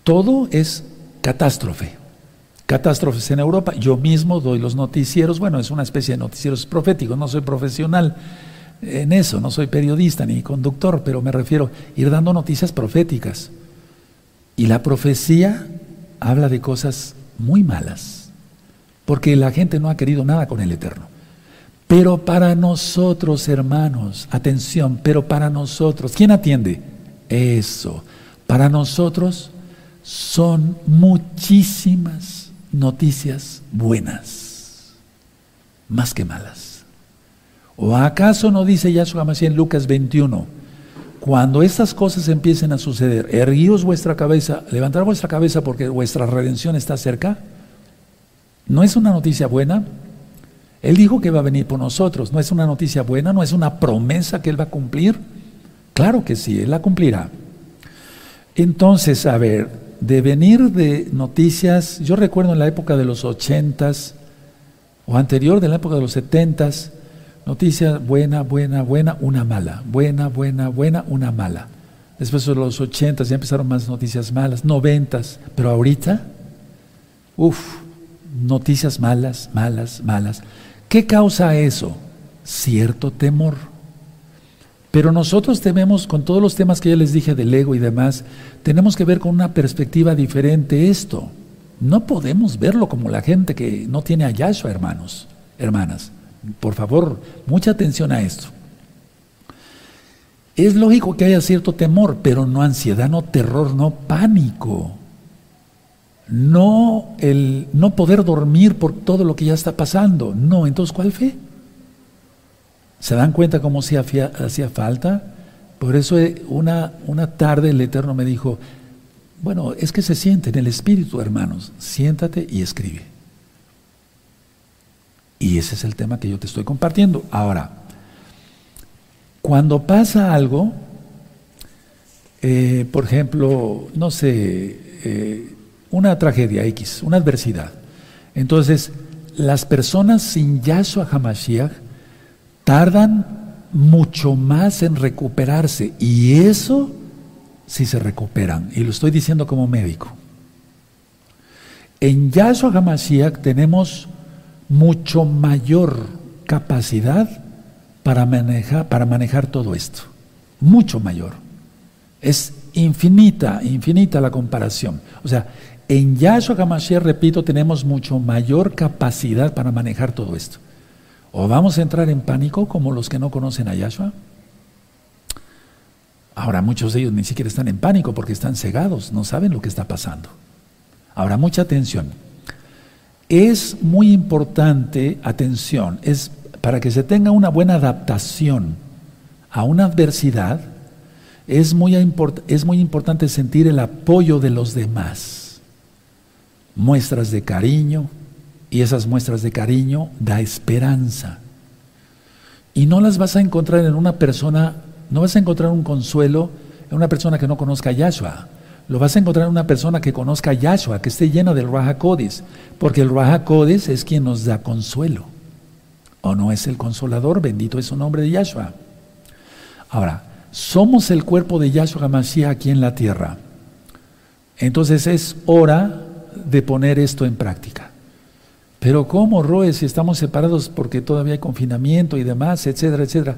Speaker 1: todo es catástrofe catástrofes en Europa. Yo mismo doy los noticieros, bueno, es una especie de noticieros proféticos, no soy profesional en eso, no soy periodista ni conductor, pero me refiero a ir dando noticias proféticas. Y la profecía habla de cosas muy malas, porque la gente no ha querido nada con el Eterno. Pero para nosotros, hermanos, atención, pero para nosotros, ¿quién atiende? Eso. Para nosotros son muchísimas noticias buenas, más que malas. ¿O acaso no dice Yahshua Mashiach en Lucas 21? Cuando estas cosas empiecen a suceder, erguíos vuestra cabeza, levantar vuestra cabeza porque vuestra redención está cerca. ¿No es una noticia buena? Él dijo que va a venir por nosotros. ¿No es una noticia buena? ¿No es una promesa que Él va a cumplir? Claro que sí, Él la cumplirá. Entonces, a ver, de venir de noticias, yo recuerdo en la época de los ochentas, o anterior de la época de los setentas, noticias buena, buena, buena, una mala, buena, buena, buena, una mala. Después de los ochentas ya empezaron más noticias malas, noventas, pero ahorita, uff, noticias malas, malas, malas. ¿Qué causa eso? cierto temor. Pero nosotros tenemos, con todos los temas que ya les dije del ego y demás, tenemos que ver con una perspectiva diferente esto. No podemos verlo como la gente que no tiene a Yahshua, hermanos, hermanas. Por favor, mucha atención a esto. Es lógico que haya cierto temor, pero no ansiedad, no terror, no pánico. No el no poder dormir por todo lo que ya está pasando. No, entonces ¿cuál fe? ¿Se dan cuenta cómo se hacía falta? Por eso eh, una, una tarde el Eterno me dijo, bueno, es que se siente en el Espíritu, hermanos, siéntate y escribe. Y ese es el tema que yo te estoy compartiendo. Ahora, cuando pasa algo, eh, por ejemplo, no sé, eh, una tragedia X, una adversidad, entonces las personas sin Yahshua HaMashiach tardan mucho más en recuperarse y eso si se recuperan, y lo estoy diciendo como médico. En Yahshua HaMashiach tenemos mucho mayor capacidad para manejar, para manejar todo esto, mucho mayor. Es infinita, infinita la comparación. O sea, en Yahshua HaMashiach, repito, tenemos mucho mayor capacidad para manejar todo esto. O vamos a entrar en pánico como los que no conocen a Yahshua. Ahora muchos de ellos ni siquiera están en pánico porque están cegados, no saben lo que está pasando. Ahora mucha atención. Es muy importante, atención, es para que se tenga una buena adaptación a una adversidad, es muy, es muy importante sentir el apoyo de los demás. Muestras de cariño, y esas muestras de cariño da esperanza. Y no las vas a encontrar en una persona, no vas a encontrar un consuelo en una persona que no conozca a Yahshua. Lo vas a encontrar en una persona que conozca a Yahshua, que esté llena del Raja Codis, porque el Raja Codis es quien nos da consuelo. ¿O no es el consolador? Bendito es su nombre de Yahshua. Ahora, somos el cuerpo de Yahshua Hamashiach aquí en la tierra. Entonces es hora de poner esto en práctica. Pero ¿cómo, Roe, si estamos separados porque todavía hay confinamiento y demás, etcétera, etcétera?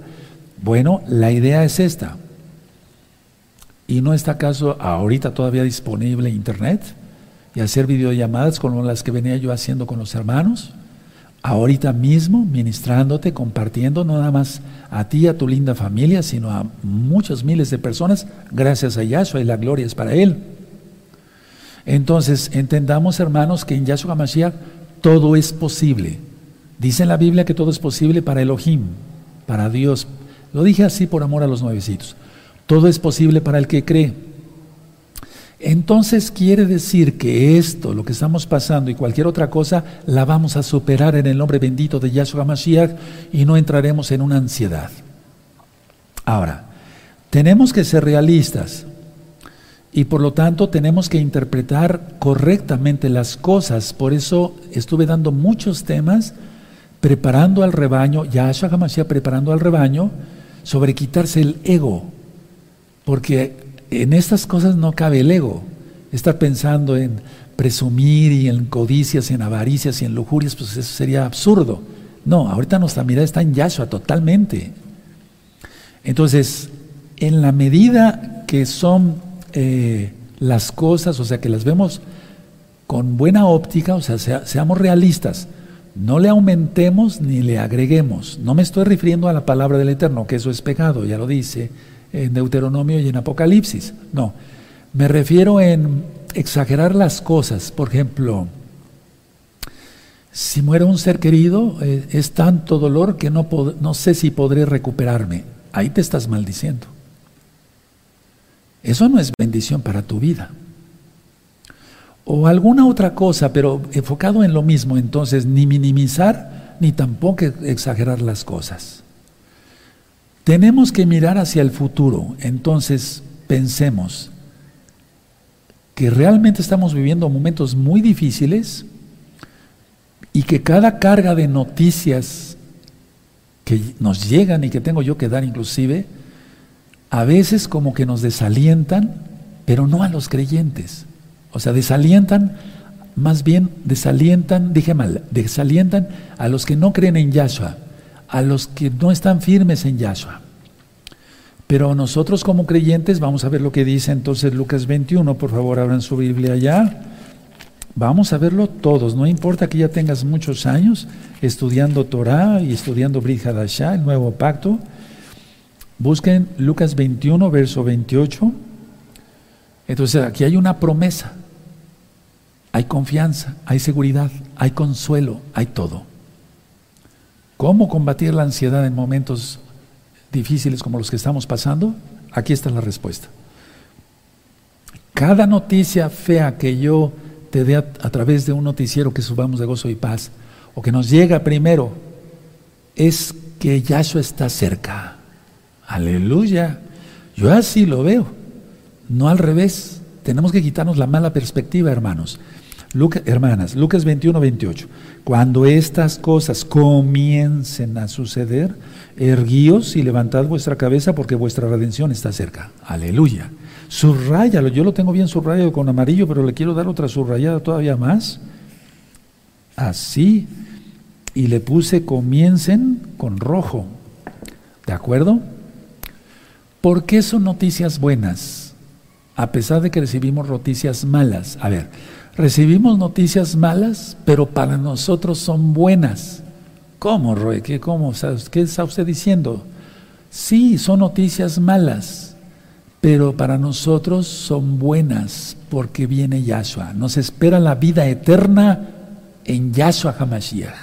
Speaker 1: Bueno, la idea es esta. ¿Y no está acaso ahorita todavía disponible internet? Y hacer videollamadas como las que venía yo haciendo con los hermanos. Ahorita mismo, ministrándote, compartiendo, no nada más a ti, a tu linda familia, sino a muchos miles de personas, gracias a Yahshua y la gloria es para Él. Entonces, entendamos, hermanos, que en Yahshua Mashiach todo es posible. Dice en la Biblia que todo es posible para Elohim, para Dios. Lo dije así por amor a los nuevecitos. Todo es posible para el que cree. Entonces quiere decir que esto, lo que estamos pasando y cualquier otra cosa, la vamos a superar en el nombre bendito de Yahshua Mashiach y no entraremos en una ansiedad. Ahora, tenemos que ser realistas. Y por lo tanto tenemos que interpretar correctamente las cosas. Por eso estuve dando muchos temas preparando al rebaño, Yahshua Hamashiach preparando al rebaño sobre quitarse el ego. Porque en estas cosas no cabe el ego. Estar pensando en presumir y en codicias, en avaricias y en lujurias, pues eso sería absurdo. No, ahorita nuestra mirada está en Yahshua totalmente. Entonces, en la medida que son eh, las cosas, o sea, que las vemos con buena óptica, o sea, seamos realistas. No le aumentemos ni le agreguemos. No me estoy refiriendo a la palabra del Eterno, que eso es pecado, ya lo dice en Deuteronomio y en Apocalipsis. No, me refiero en exagerar las cosas. Por ejemplo, si muere un ser querido, eh, es tanto dolor que no, no sé si podré recuperarme. Ahí te estás maldiciendo. Eso no es bendición para tu vida. O alguna otra cosa, pero enfocado en lo mismo, entonces ni minimizar ni tampoco exagerar las cosas. Tenemos que mirar hacia el futuro, entonces pensemos que realmente estamos viviendo momentos muy difíciles y que cada carga de noticias que nos llegan y que tengo yo que dar inclusive, a veces como que nos desalientan, pero no a los creyentes. O sea, desalientan, más bien desalientan, dije mal, desalientan a los que no creen en Yahshua, a los que no están firmes en Yahshua. Pero nosotros como creyentes, vamos a ver lo que dice entonces Lucas 21, por favor abran su Biblia ya. Vamos a verlo todos, no importa que ya tengas muchos años estudiando Torah y estudiando Brit Hadashah, el nuevo pacto. Busquen Lucas 21, verso 28. Entonces aquí hay una promesa, hay confianza, hay seguridad, hay consuelo, hay todo. ¿Cómo combatir la ansiedad en momentos difíciles como los que estamos pasando? Aquí está la respuesta. Cada noticia fea que yo te dé a, través de un noticiero que subamos de gozo y paz, o que nos llega primero, es que Yahshua está cerca. Aleluya. Yo así lo veo, no al revés. Tenemos que quitarnos la mala perspectiva, hermanos. hermanas, Lucas 21, 28. Cuando estas cosas comiencen a suceder, erguíos y levantad vuestra cabeza porque vuestra redención está cerca. Aleluya. Subrayalo, yo lo tengo bien subrayado con amarillo, pero le quiero dar otra subrayada todavía más. Así. Y le puse comiencen con rojo. ¿De acuerdo? ¿Por qué son noticias buenas? A pesar de que recibimos noticias malas. A ver, recibimos noticias malas, pero para nosotros son buenas. ¿Cómo, Roy? ¿Qué, cómo, ¿Qué está usted diciendo? Sí, son noticias malas pero para nosotros son buenas porque viene Yahshua. Nos espera la vida eterna en Yahshua HaMashiach.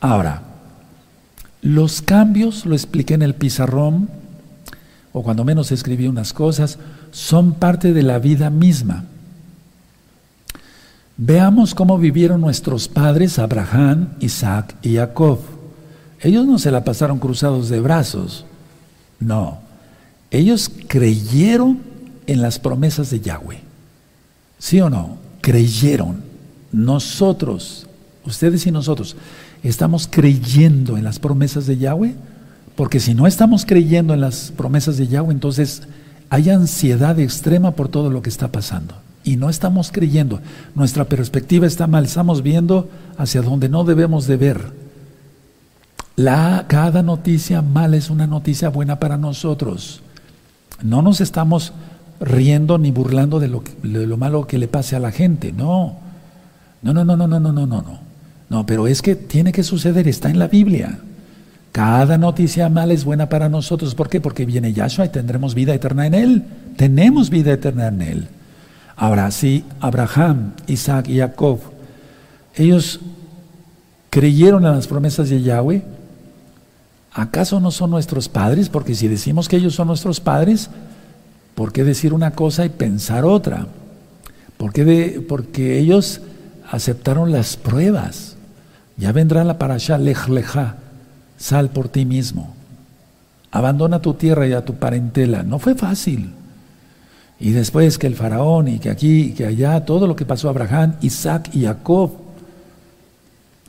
Speaker 1: Ahora, los cambios, lo expliqué en el pizarrón, o cuando menos escribí unas cosas, son parte de la vida misma. Veamos cómo vivieron nuestros padres Abraham, Isaac y Jacob. Ellos no se la pasaron cruzados de brazos, no. Ellos creyeron en las promesas de Yahweh. ¿Sí o no? Creyeron. Nosotros, ustedes y nosotros, ¿estamos creyendo en las promesas de Yahweh? Porque si no estamos creyendo en las promesas de Yahweh, entonces hay ansiedad extrema por todo lo que está pasando. Y no estamos creyendo. Nuestra perspectiva está mal. Estamos viendo hacia donde no debemos de ver. La, cada noticia mala es una noticia buena para nosotros. No nos estamos riendo ni burlando de lo, de lo malo que le pase a la gente. No. No, no, no, no, no, no, no, no. No, pero es que tiene que suceder. Está en la Biblia. Cada noticia mala es buena para nosotros. ¿Por qué? Porque viene Yahshua y tendremos vida eterna en Él. Tenemos vida eterna en Él. Ahora, si Abraham, Isaac y Jacob, ellos creyeron en las promesas de Yahweh, ¿acaso no son nuestros padres? Porque si decimos que ellos son nuestros padres, ¿por qué decir una cosa y pensar otra? ¿Por qué porque ellos aceptaron las pruebas. Ya vendrá la parasha lej leja, sal por ti mismo. Abandona tu tierra y a tu parentela. No fue fácil. Y después que el faraón y que aquí y que allá, todo lo que pasó a Abraham, Isaac y Jacob.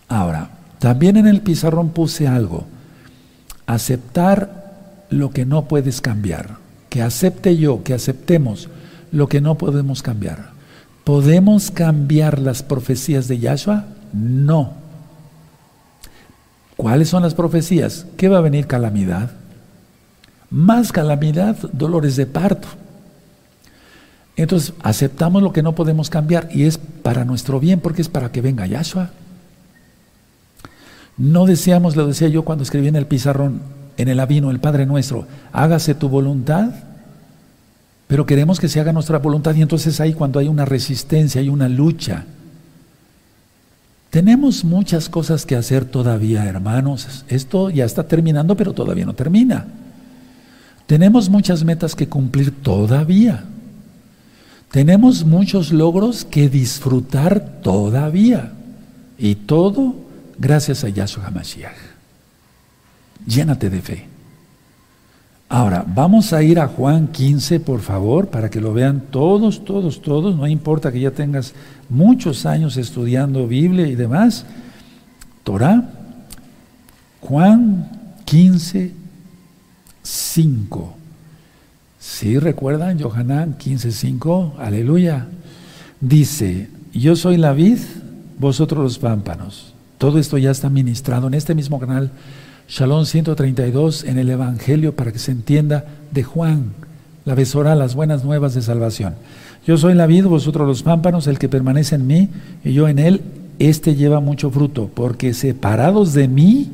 Speaker 1: Ahora, también en el pizarrón puse algo aceptar lo que no puedes cambiar. Que acepte yo, que aceptemos lo que no podemos cambiar. ¿Podemos cambiar las profecías de Yahshua? No. ¿Cuáles son las profecías? ¿Qué va a venir calamidad? Más calamidad, dolores de parto. Entonces, aceptamos lo que no podemos cambiar y es para nuestro bien porque es para que venga Yahshua. No deseamos, lo decía yo cuando escribí en el pizarrón, en el avino, el Padre nuestro, hágase tu voluntad, pero queremos que se haga nuestra voluntad y entonces ahí cuando hay una resistencia, hay una lucha. Tenemos muchas cosas que hacer todavía, hermanos. Esto ya está terminando, pero todavía no termina. Tenemos muchas metas que cumplir todavía. Tenemos muchos logros que disfrutar todavía. Y todo gracias a Yahshua HaMashiach. Llénate de fe. Ahora, vamos a ir a Juan 15, por favor, para que lo vean todos, todos, todos. No importa que ya tengas muchos años estudiando Biblia y demás. Torah, Juan 15, 5. ¿Sí recuerdan? Johanán 15, 5. Aleluya. Dice, yo soy la vid, vosotros los pámpanos. Todo esto ya está ministrado en este mismo canal Shalom 132 en el Evangelio para que se entienda de Juan, la besora, las buenas nuevas de salvación. Yo soy la vid, vosotros los pámpanos, el que permanece en mí y yo en él, este lleva mucho fruto, porque separados de mí,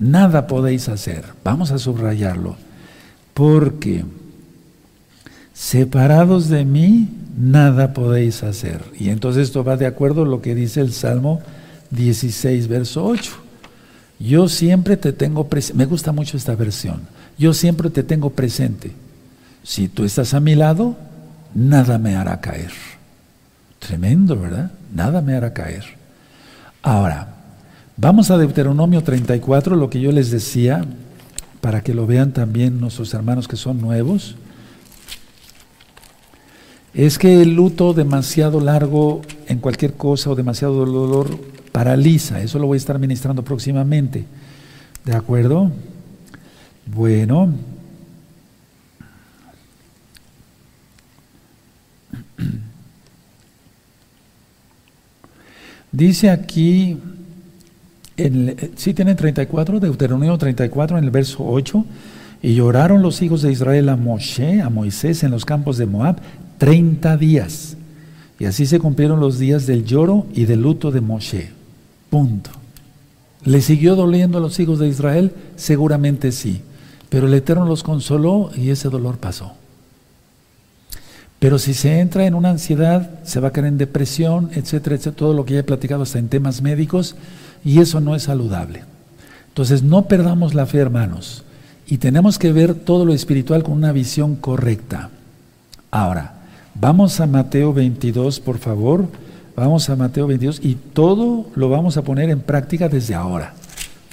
Speaker 1: nada podéis hacer. Vamos a subrayarlo. Porque separados de mí, nada podéis hacer. Y entonces esto va de acuerdo a lo que dice el Salmo 16, verso 8. Yo siempre te tengo presente, me gusta mucho esta versión, yo siempre te tengo presente. Si tú estás a mi lado, nada me hará caer. Tremendo, ¿verdad? Nada me hará caer. Ahora, vamos a Deuteronomio 34, lo que yo les decía, para que lo vean también nuestros hermanos que son nuevos. Es que el luto demasiado largo en cualquier cosa o demasiado dolor paraliza. Eso lo voy a estar ministrando próximamente. ¿De acuerdo? Bueno. Dice aquí, en, sí tienen 34, Deuteronomio 34 en el verso 8, y lloraron los hijos de Israel a Moshe, a Moisés en los campos de Moab, 30 días. Y así se cumplieron los días del lloro y del luto de Moshe. Punto. ¿Le siguió doliendo a los hijos de Israel? Seguramente sí. Pero el Eterno los consoló y ese dolor pasó. Pero si se entra en una ansiedad, se va a caer en depresión, etcétera, etcétera, todo lo que ya he platicado hasta en temas médicos, y eso no es saludable. Entonces, no perdamos la fe, hermanos, y tenemos que ver todo lo espiritual con una visión correcta. Ahora, vamos a Mateo 22, por favor. Vamos a Mateo 22 y todo lo vamos a poner en práctica desde ahora.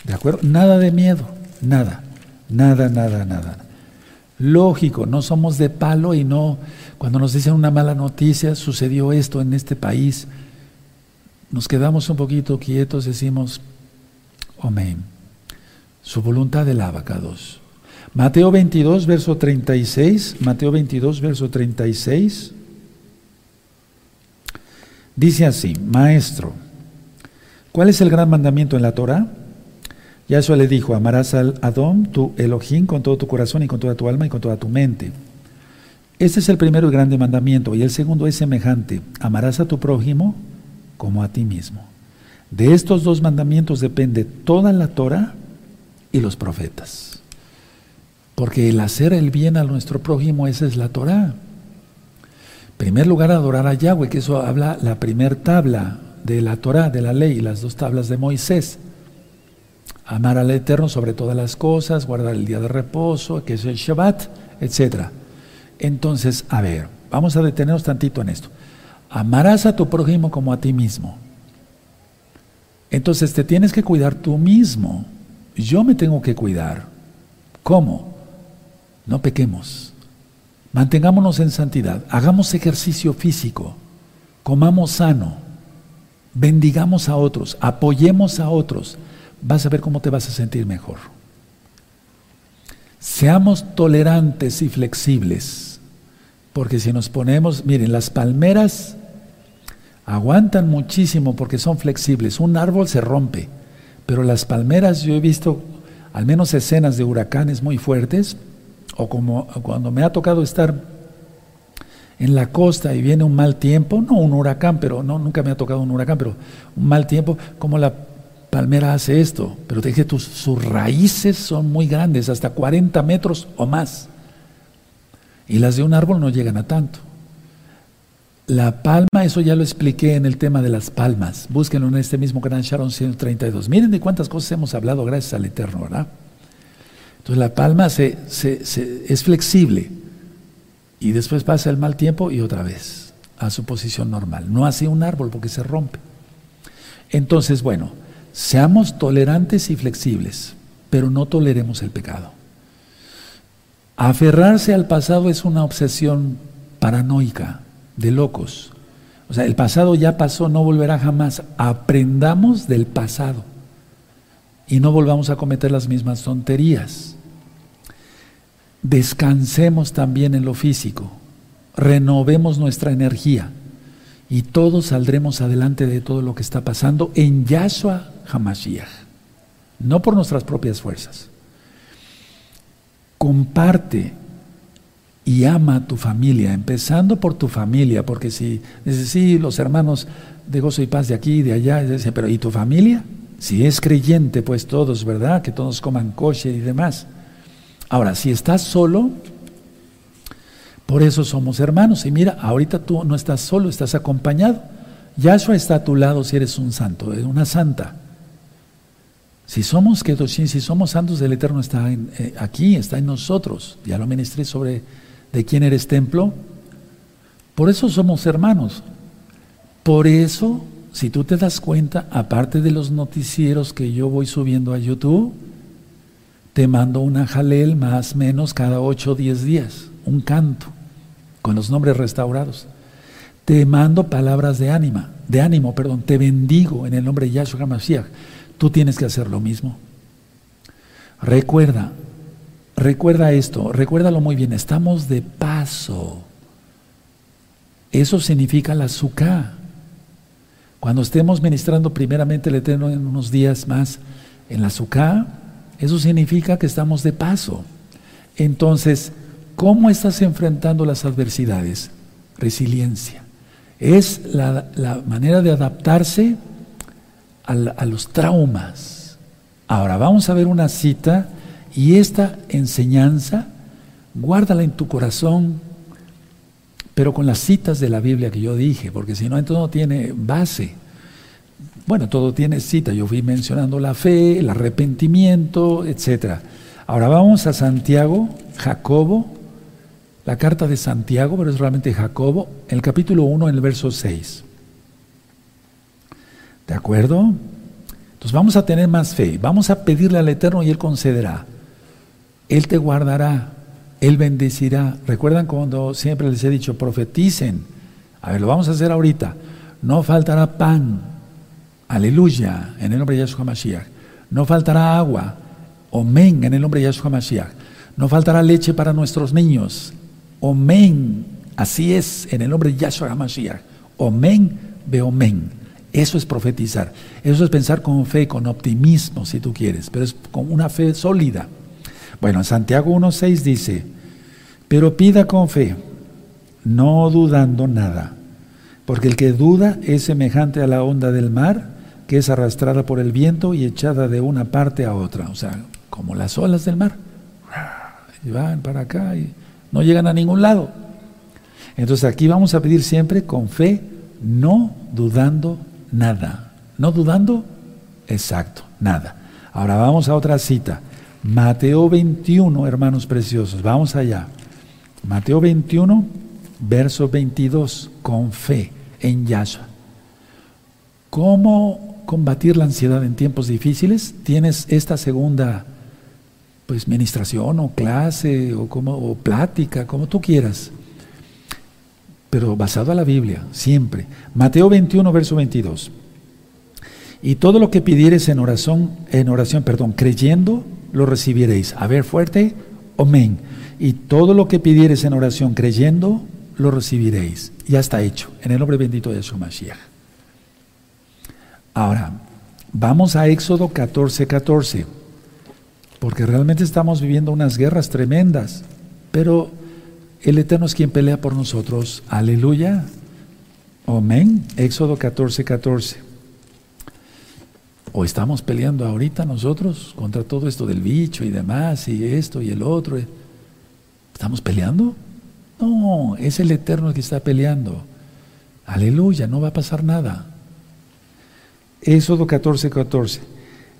Speaker 1: ¿De acuerdo? Nada de miedo, nada, nada, nada, nada. Lógico, no somos de palo y no, cuando nos dicen una mala noticia, sucedió esto en este país, nos quedamos un poquito quietos, decimos, amén. Su voluntad del abacados. Mateo 22, verso 36, Mateo 22, verso 36. Dice así, maestro, ¿cuál es el gran mandamiento en la Torah? Yahshua le dijo, amarás al Adón, tu Elohim, con todo tu corazón y con toda tu alma y con toda tu mente. Este es el primero y grande mandamiento, y el segundo es semejante, amarás a tu prójimo como a ti mismo. De estos dos mandamientos depende toda la Torah y los profetas. Porque el hacer el bien a nuestro prójimo, esa es la Torah primer lugar, adorar a Yahweh, que eso habla la primer tabla de la Torah, de la ley, las dos tablas de Moisés. Amar al Eterno sobre todas las cosas, guardar el día de reposo, que es el Shabbat, etc. Entonces, a ver, vamos a detenernos tantito en esto. Amarás a tu prójimo como a ti mismo. Entonces te tienes que cuidar tú mismo. Yo me tengo que cuidar. ¿Cómo? No pequemos. Mantengámonos en santidad, hagamos ejercicio físico, comamos sano, bendigamos a otros, apoyemos a otros. Vas a ver cómo te vas a sentir mejor. Seamos tolerantes y flexibles, porque si nos ponemos, miren, las palmeras aguantan muchísimo porque son flexibles. Un árbol se rompe, pero las palmeras, yo he visto al menos escenas de huracanes muy fuertes, o como cuando me ha tocado estar en la costa y viene un mal tiempo, no un huracán, pero no, nunca me ha tocado un huracán, pero un mal tiempo, como la palmera hace esto, pero te dije, tus, sus raíces son muy grandes, hasta 40 metros o más, y las de un árbol no llegan a tanto. La palma, eso ya lo expliqué en el tema de las palmas, búsquenlo en este mismo canal Sharon 132. Miren de cuántas cosas hemos hablado gracias al Eterno, ¿verdad? Entonces la palma es flexible y después pasa el mal tiempo y otra vez a su posición normal. No hace un árbol porque se rompe. Entonces, bueno, seamos tolerantes y flexibles, pero no toleremos el pecado. Aferrarse al pasado es una obsesión paranoica, de locos. O sea, el pasado ya pasó, no volverá jamás. Aprendamos del pasado y no volvamos a cometer las mismas tonterías descansemos también en lo físico, renovemos nuestra energía y todos saldremos adelante de todo lo que está pasando en Yahshua Hamashiach. no por nuestras propias fuerzas. Comparte y ama a tu familia, empezando por tu familia, porque si dices, sí, los hermanos de gozo y paz de aquí y de allá, pero ¿y tu familia? Si es creyente, pues todos, ¿verdad? Que todos coman coche y demás. Ahora, si estás solo, por eso somos hermanos. Y mira, ahorita tú no estás solo, estás acompañado. Yahshua está a tu lado si eres un santo, una santa. Si somos Kedoshin, si somos santos del Eterno, está eh, aquí, está en nosotros. Ya lo ministré sobre de quién eres templo. Por eso somos hermanos. Por eso, si tú te das cuenta, aparte de los noticieros que yo voy subiendo a YouTube, te mando una jalel más o menos cada 8 o 10 días, un canto, con los nombres restaurados. Te mando palabras de ánima, de ánimo, perdón, te bendigo en el nombre de Yahshua HaMashiach. Tú tienes que hacer lo mismo. Recuerda, recuerda esto, recuérdalo muy bien, estamos de paso. Eso significa la suká. Cuando estemos ministrando primeramente el Eterno en unos días más en la suká, eso significa que estamos de paso. Entonces, ¿cómo estás enfrentando las adversidades? Resiliencia. Es la, manera de adaptarse a, a los traumas. Ahora, vamos a ver una cita y esta enseñanza, guárdala en tu corazón pero con las citas de la Biblia que yo dije, porque si no, entonces no tiene base. Bueno, todo tiene cita. Yo fui mencionando la fe, el arrepentimiento, etc. Ahora vamos a Santiago, Jacobo, la carta de Santiago, pero es realmente Jacobo, el capítulo 1, en el verso 6. ¿De acuerdo? Entonces vamos a tener más fe, vamos a pedirle al Eterno y Él concederá. Él te guardará, él bendecirá. ¿Recuerdan cuando siempre les he dicho, profeticen? A ver, lo vamos a hacer ahorita. No faltará pan. Aleluya, en el nombre de Yahshua Mashiach. No faltará agua. Omen, en el nombre de Yahshua Mashiach. No faltará leche para nuestros niños. Omen. Así es, en el nombre de Yahshua Mashiach. Omen, ve omen. Eso es profetizar. Eso es pensar con fe, con optimismo, si tú quieres, pero es con una fe sólida. Bueno, Santiago 1.6 dice, pero pida con fe, no dudando nada, porque el que duda es semejante a la onda del mar, que es arrastrada por el viento y echada de una parte a otra, o sea, como las olas del mar, y van para acá y no llegan a ningún lado. Entonces aquí vamos a pedir siempre con fe, no dudando nada. No dudando, exacto, nada. Ahora vamos a otra cita. Mateo 21, hermanos preciosos, vamos allá. Mateo 21, verso 22, con fe en Yahshua. ¿Cómo combatir la ansiedad en tiempos difíciles? Tienes esta segunda pues ministración o clase o como o plática, como tú quieras. Pero basado a la Biblia, siempre. Mateo 21, verso 22. Y todo lo que pidieres en oración, en oración, perdón, creyendo, lo recibiréis. A ver, fuerte, amén. Y todo lo que pidieres en oración creyendo, lo recibiréis. Ya está hecho, en el nombre bendito de su Mashiach. Ahora, vamos a Éxodo 14, 14, porque realmente estamos viviendo unas guerras tremendas, pero el Eterno es quien pelea por nosotros. Aleluya. Amén. Éxodo 14, 14. ¿O estamos peleando ahorita nosotros contra todo esto del bicho y demás, y esto y el otro? ¿Estamos peleando? No, es el Eterno el que está peleando. Aleluya, no va a pasar nada. Éxodo 14, 14.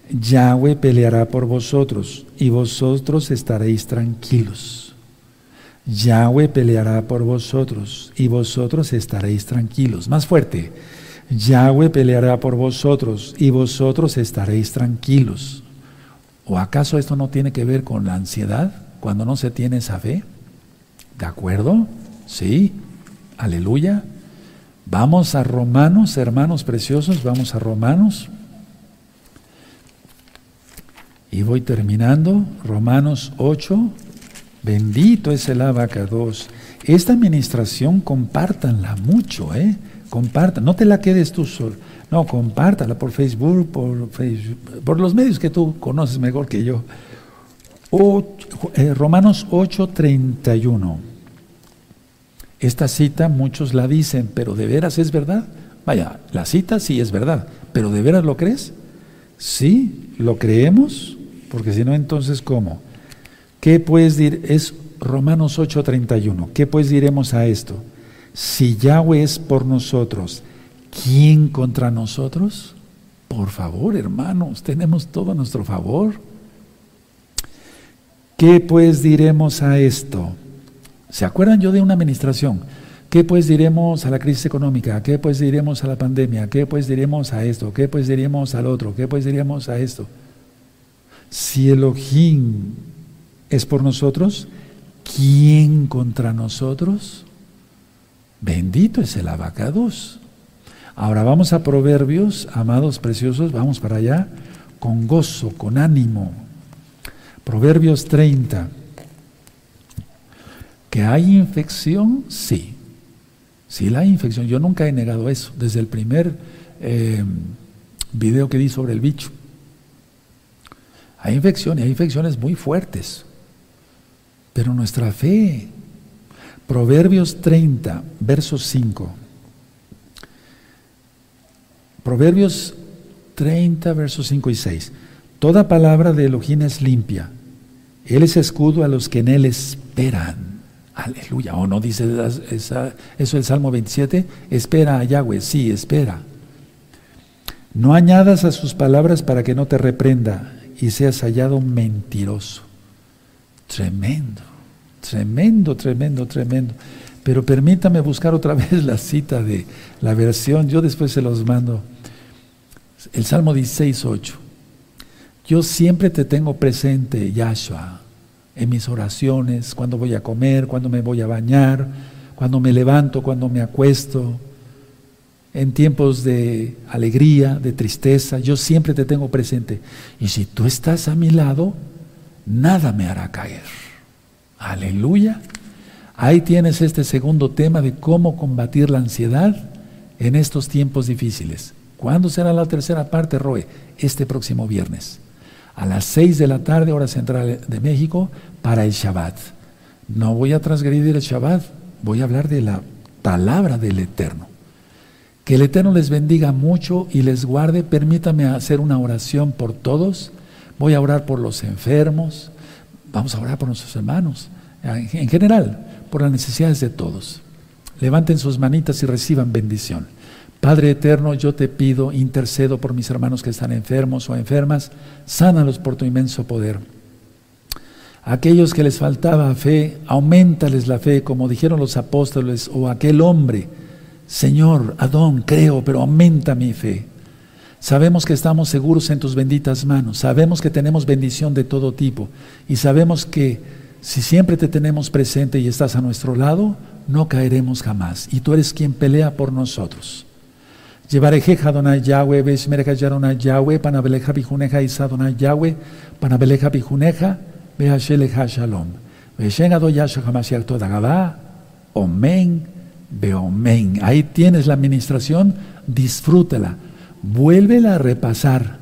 Speaker 1: Yahweh peleará por vosotros y vosotros estaréis tranquilos. Yahweh peleará por vosotros y vosotros estaréis tranquilos. Más fuerte. Yahweh peleará por vosotros y vosotros estaréis tranquilos. ¿O acaso esto no tiene que ver con la ansiedad cuando no se tiene esa fe? ¿De acuerdo? Sí. Aleluya. Vamos a Romanos, hermanos preciosos, vamos a Romanos. Y voy terminando. Romanos 8. Bendito es el abacados. Esta administración compártanla mucho, ¿eh? Comparta, no te la quedes tú solo, no, compártala por Facebook, por, Facebook, por los medios que tú conoces mejor que yo. Eh, Romanos 8:31. Esta cita muchos la dicen, pero ¿de veras es verdad? Vaya, la cita sí es verdad, pero ¿de veras lo crees? Sí, lo creemos, porque si no, entonces ¿cómo? ¿Qué puedes decir? Es Romanos 8:31. ¿Qué pues diremos a esto? Si Yahweh es por nosotros, ¿quién contra nosotros? Por favor, hermanos, tenemos todo a nuestro favor. ¿Qué pues diremos a esto? ¿Se acuerdan yo de una administración? ¿Qué pues diremos a la crisis económica? ¿Qué pues diremos a la pandemia? ¿Qué pues diremos a esto? ¿Qué pues diremos al otro? ¿Qué pues diremos a esto? Si Elohim es por nosotros, ¿quién contra nosotros? Bendito es el abacados. Ahora vamos a Proverbios, amados preciosos, vamos para allá, con gozo, con ánimo. Proverbios 30. ¿Que hay infección? Sí. Sí, la infección. Yo nunca he negado eso, desde el primer eh, video que di sobre el bicho. Hay infección y hay infecciones muy fuertes. Pero nuestra fe, Proverbios 30, verso 5. Proverbios 30, versos 5 y 6. Toda palabra de Elohim es limpia. Él es escudo a los que en Él esperan. Aleluya. ¿O no dice eso el Salmo 27? Espera a Yahweh. Sí, espera. No añadas a sus palabras para que no te reprenda y seas hallado mentiroso. Tremendo, tremendo, tremendo, tremendo. Pero permítame buscar otra vez la cita de la versión, yo después se los mando. El Salmo 16, 8. Yo siempre te tengo presente, Yahshua en mis oraciones, cuando voy a comer, cuando me voy a bañar, cuando me levanto, cuando me acuesto, en tiempos de alegría, de tristeza, yo siempre te tengo presente. Y si tú estás a mi lado, nada me hará caer. Aleluya. Ahí tienes este segundo tema de cómo combatir la ansiedad en estos tiempos difíciles. ¿Cuándo será la tercera parte, Roe? Este próximo viernes a las 6 de la tarde, hora central de México, para el Shabbat. No voy a transgredir el Shabbat, voy a hablar de la palabra del Eterno. Que el Eterno les bendiga mucho y les guarde. Permítame hacer una oración por todos. Voy a orar por los enfermos. Vamos a orar por nuestros hermanos. En general, por las necesidades de todos. Levanten sus manitas y reciban bendición. Padre eterno, yo te pido, intercedo por mis hermanos que están enfermos o enfermas, sánalos por tu inmenso poder. Aquellos que les faltaba fe, aumentales la fe, como dijeron los apóstoles o aquel hombre. Señor, Adón, creo, pero aumenta mi fe. Sabemos que estamos seguros en tus benditas manos, sabemos que tenemos bendición de todo tipo y sabemos que si siempre te tenemos presente y estás a nuestro lado, no caeremos jamás. Y tú eres quien pelea por nosotros. Llevarejeja Adonai Yahweh, Beshmereja Yarona Yahweh, Panabeleja Bijuneja Isadonai Yahweh, Panabeleja Bijuneja, Behasheleja Shalom. Beshen Adoyasha Hamashiach Todagabá, Omen, Beomen. Ahí tienes la administración, disfrútela, vuélvela a repasar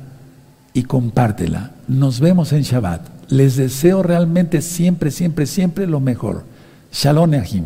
Speaker 1: y compártela. Nos vemos en Shabbat. Les deseo realmente siempre, siempre, siempre lo mejor. Shalom Ahim.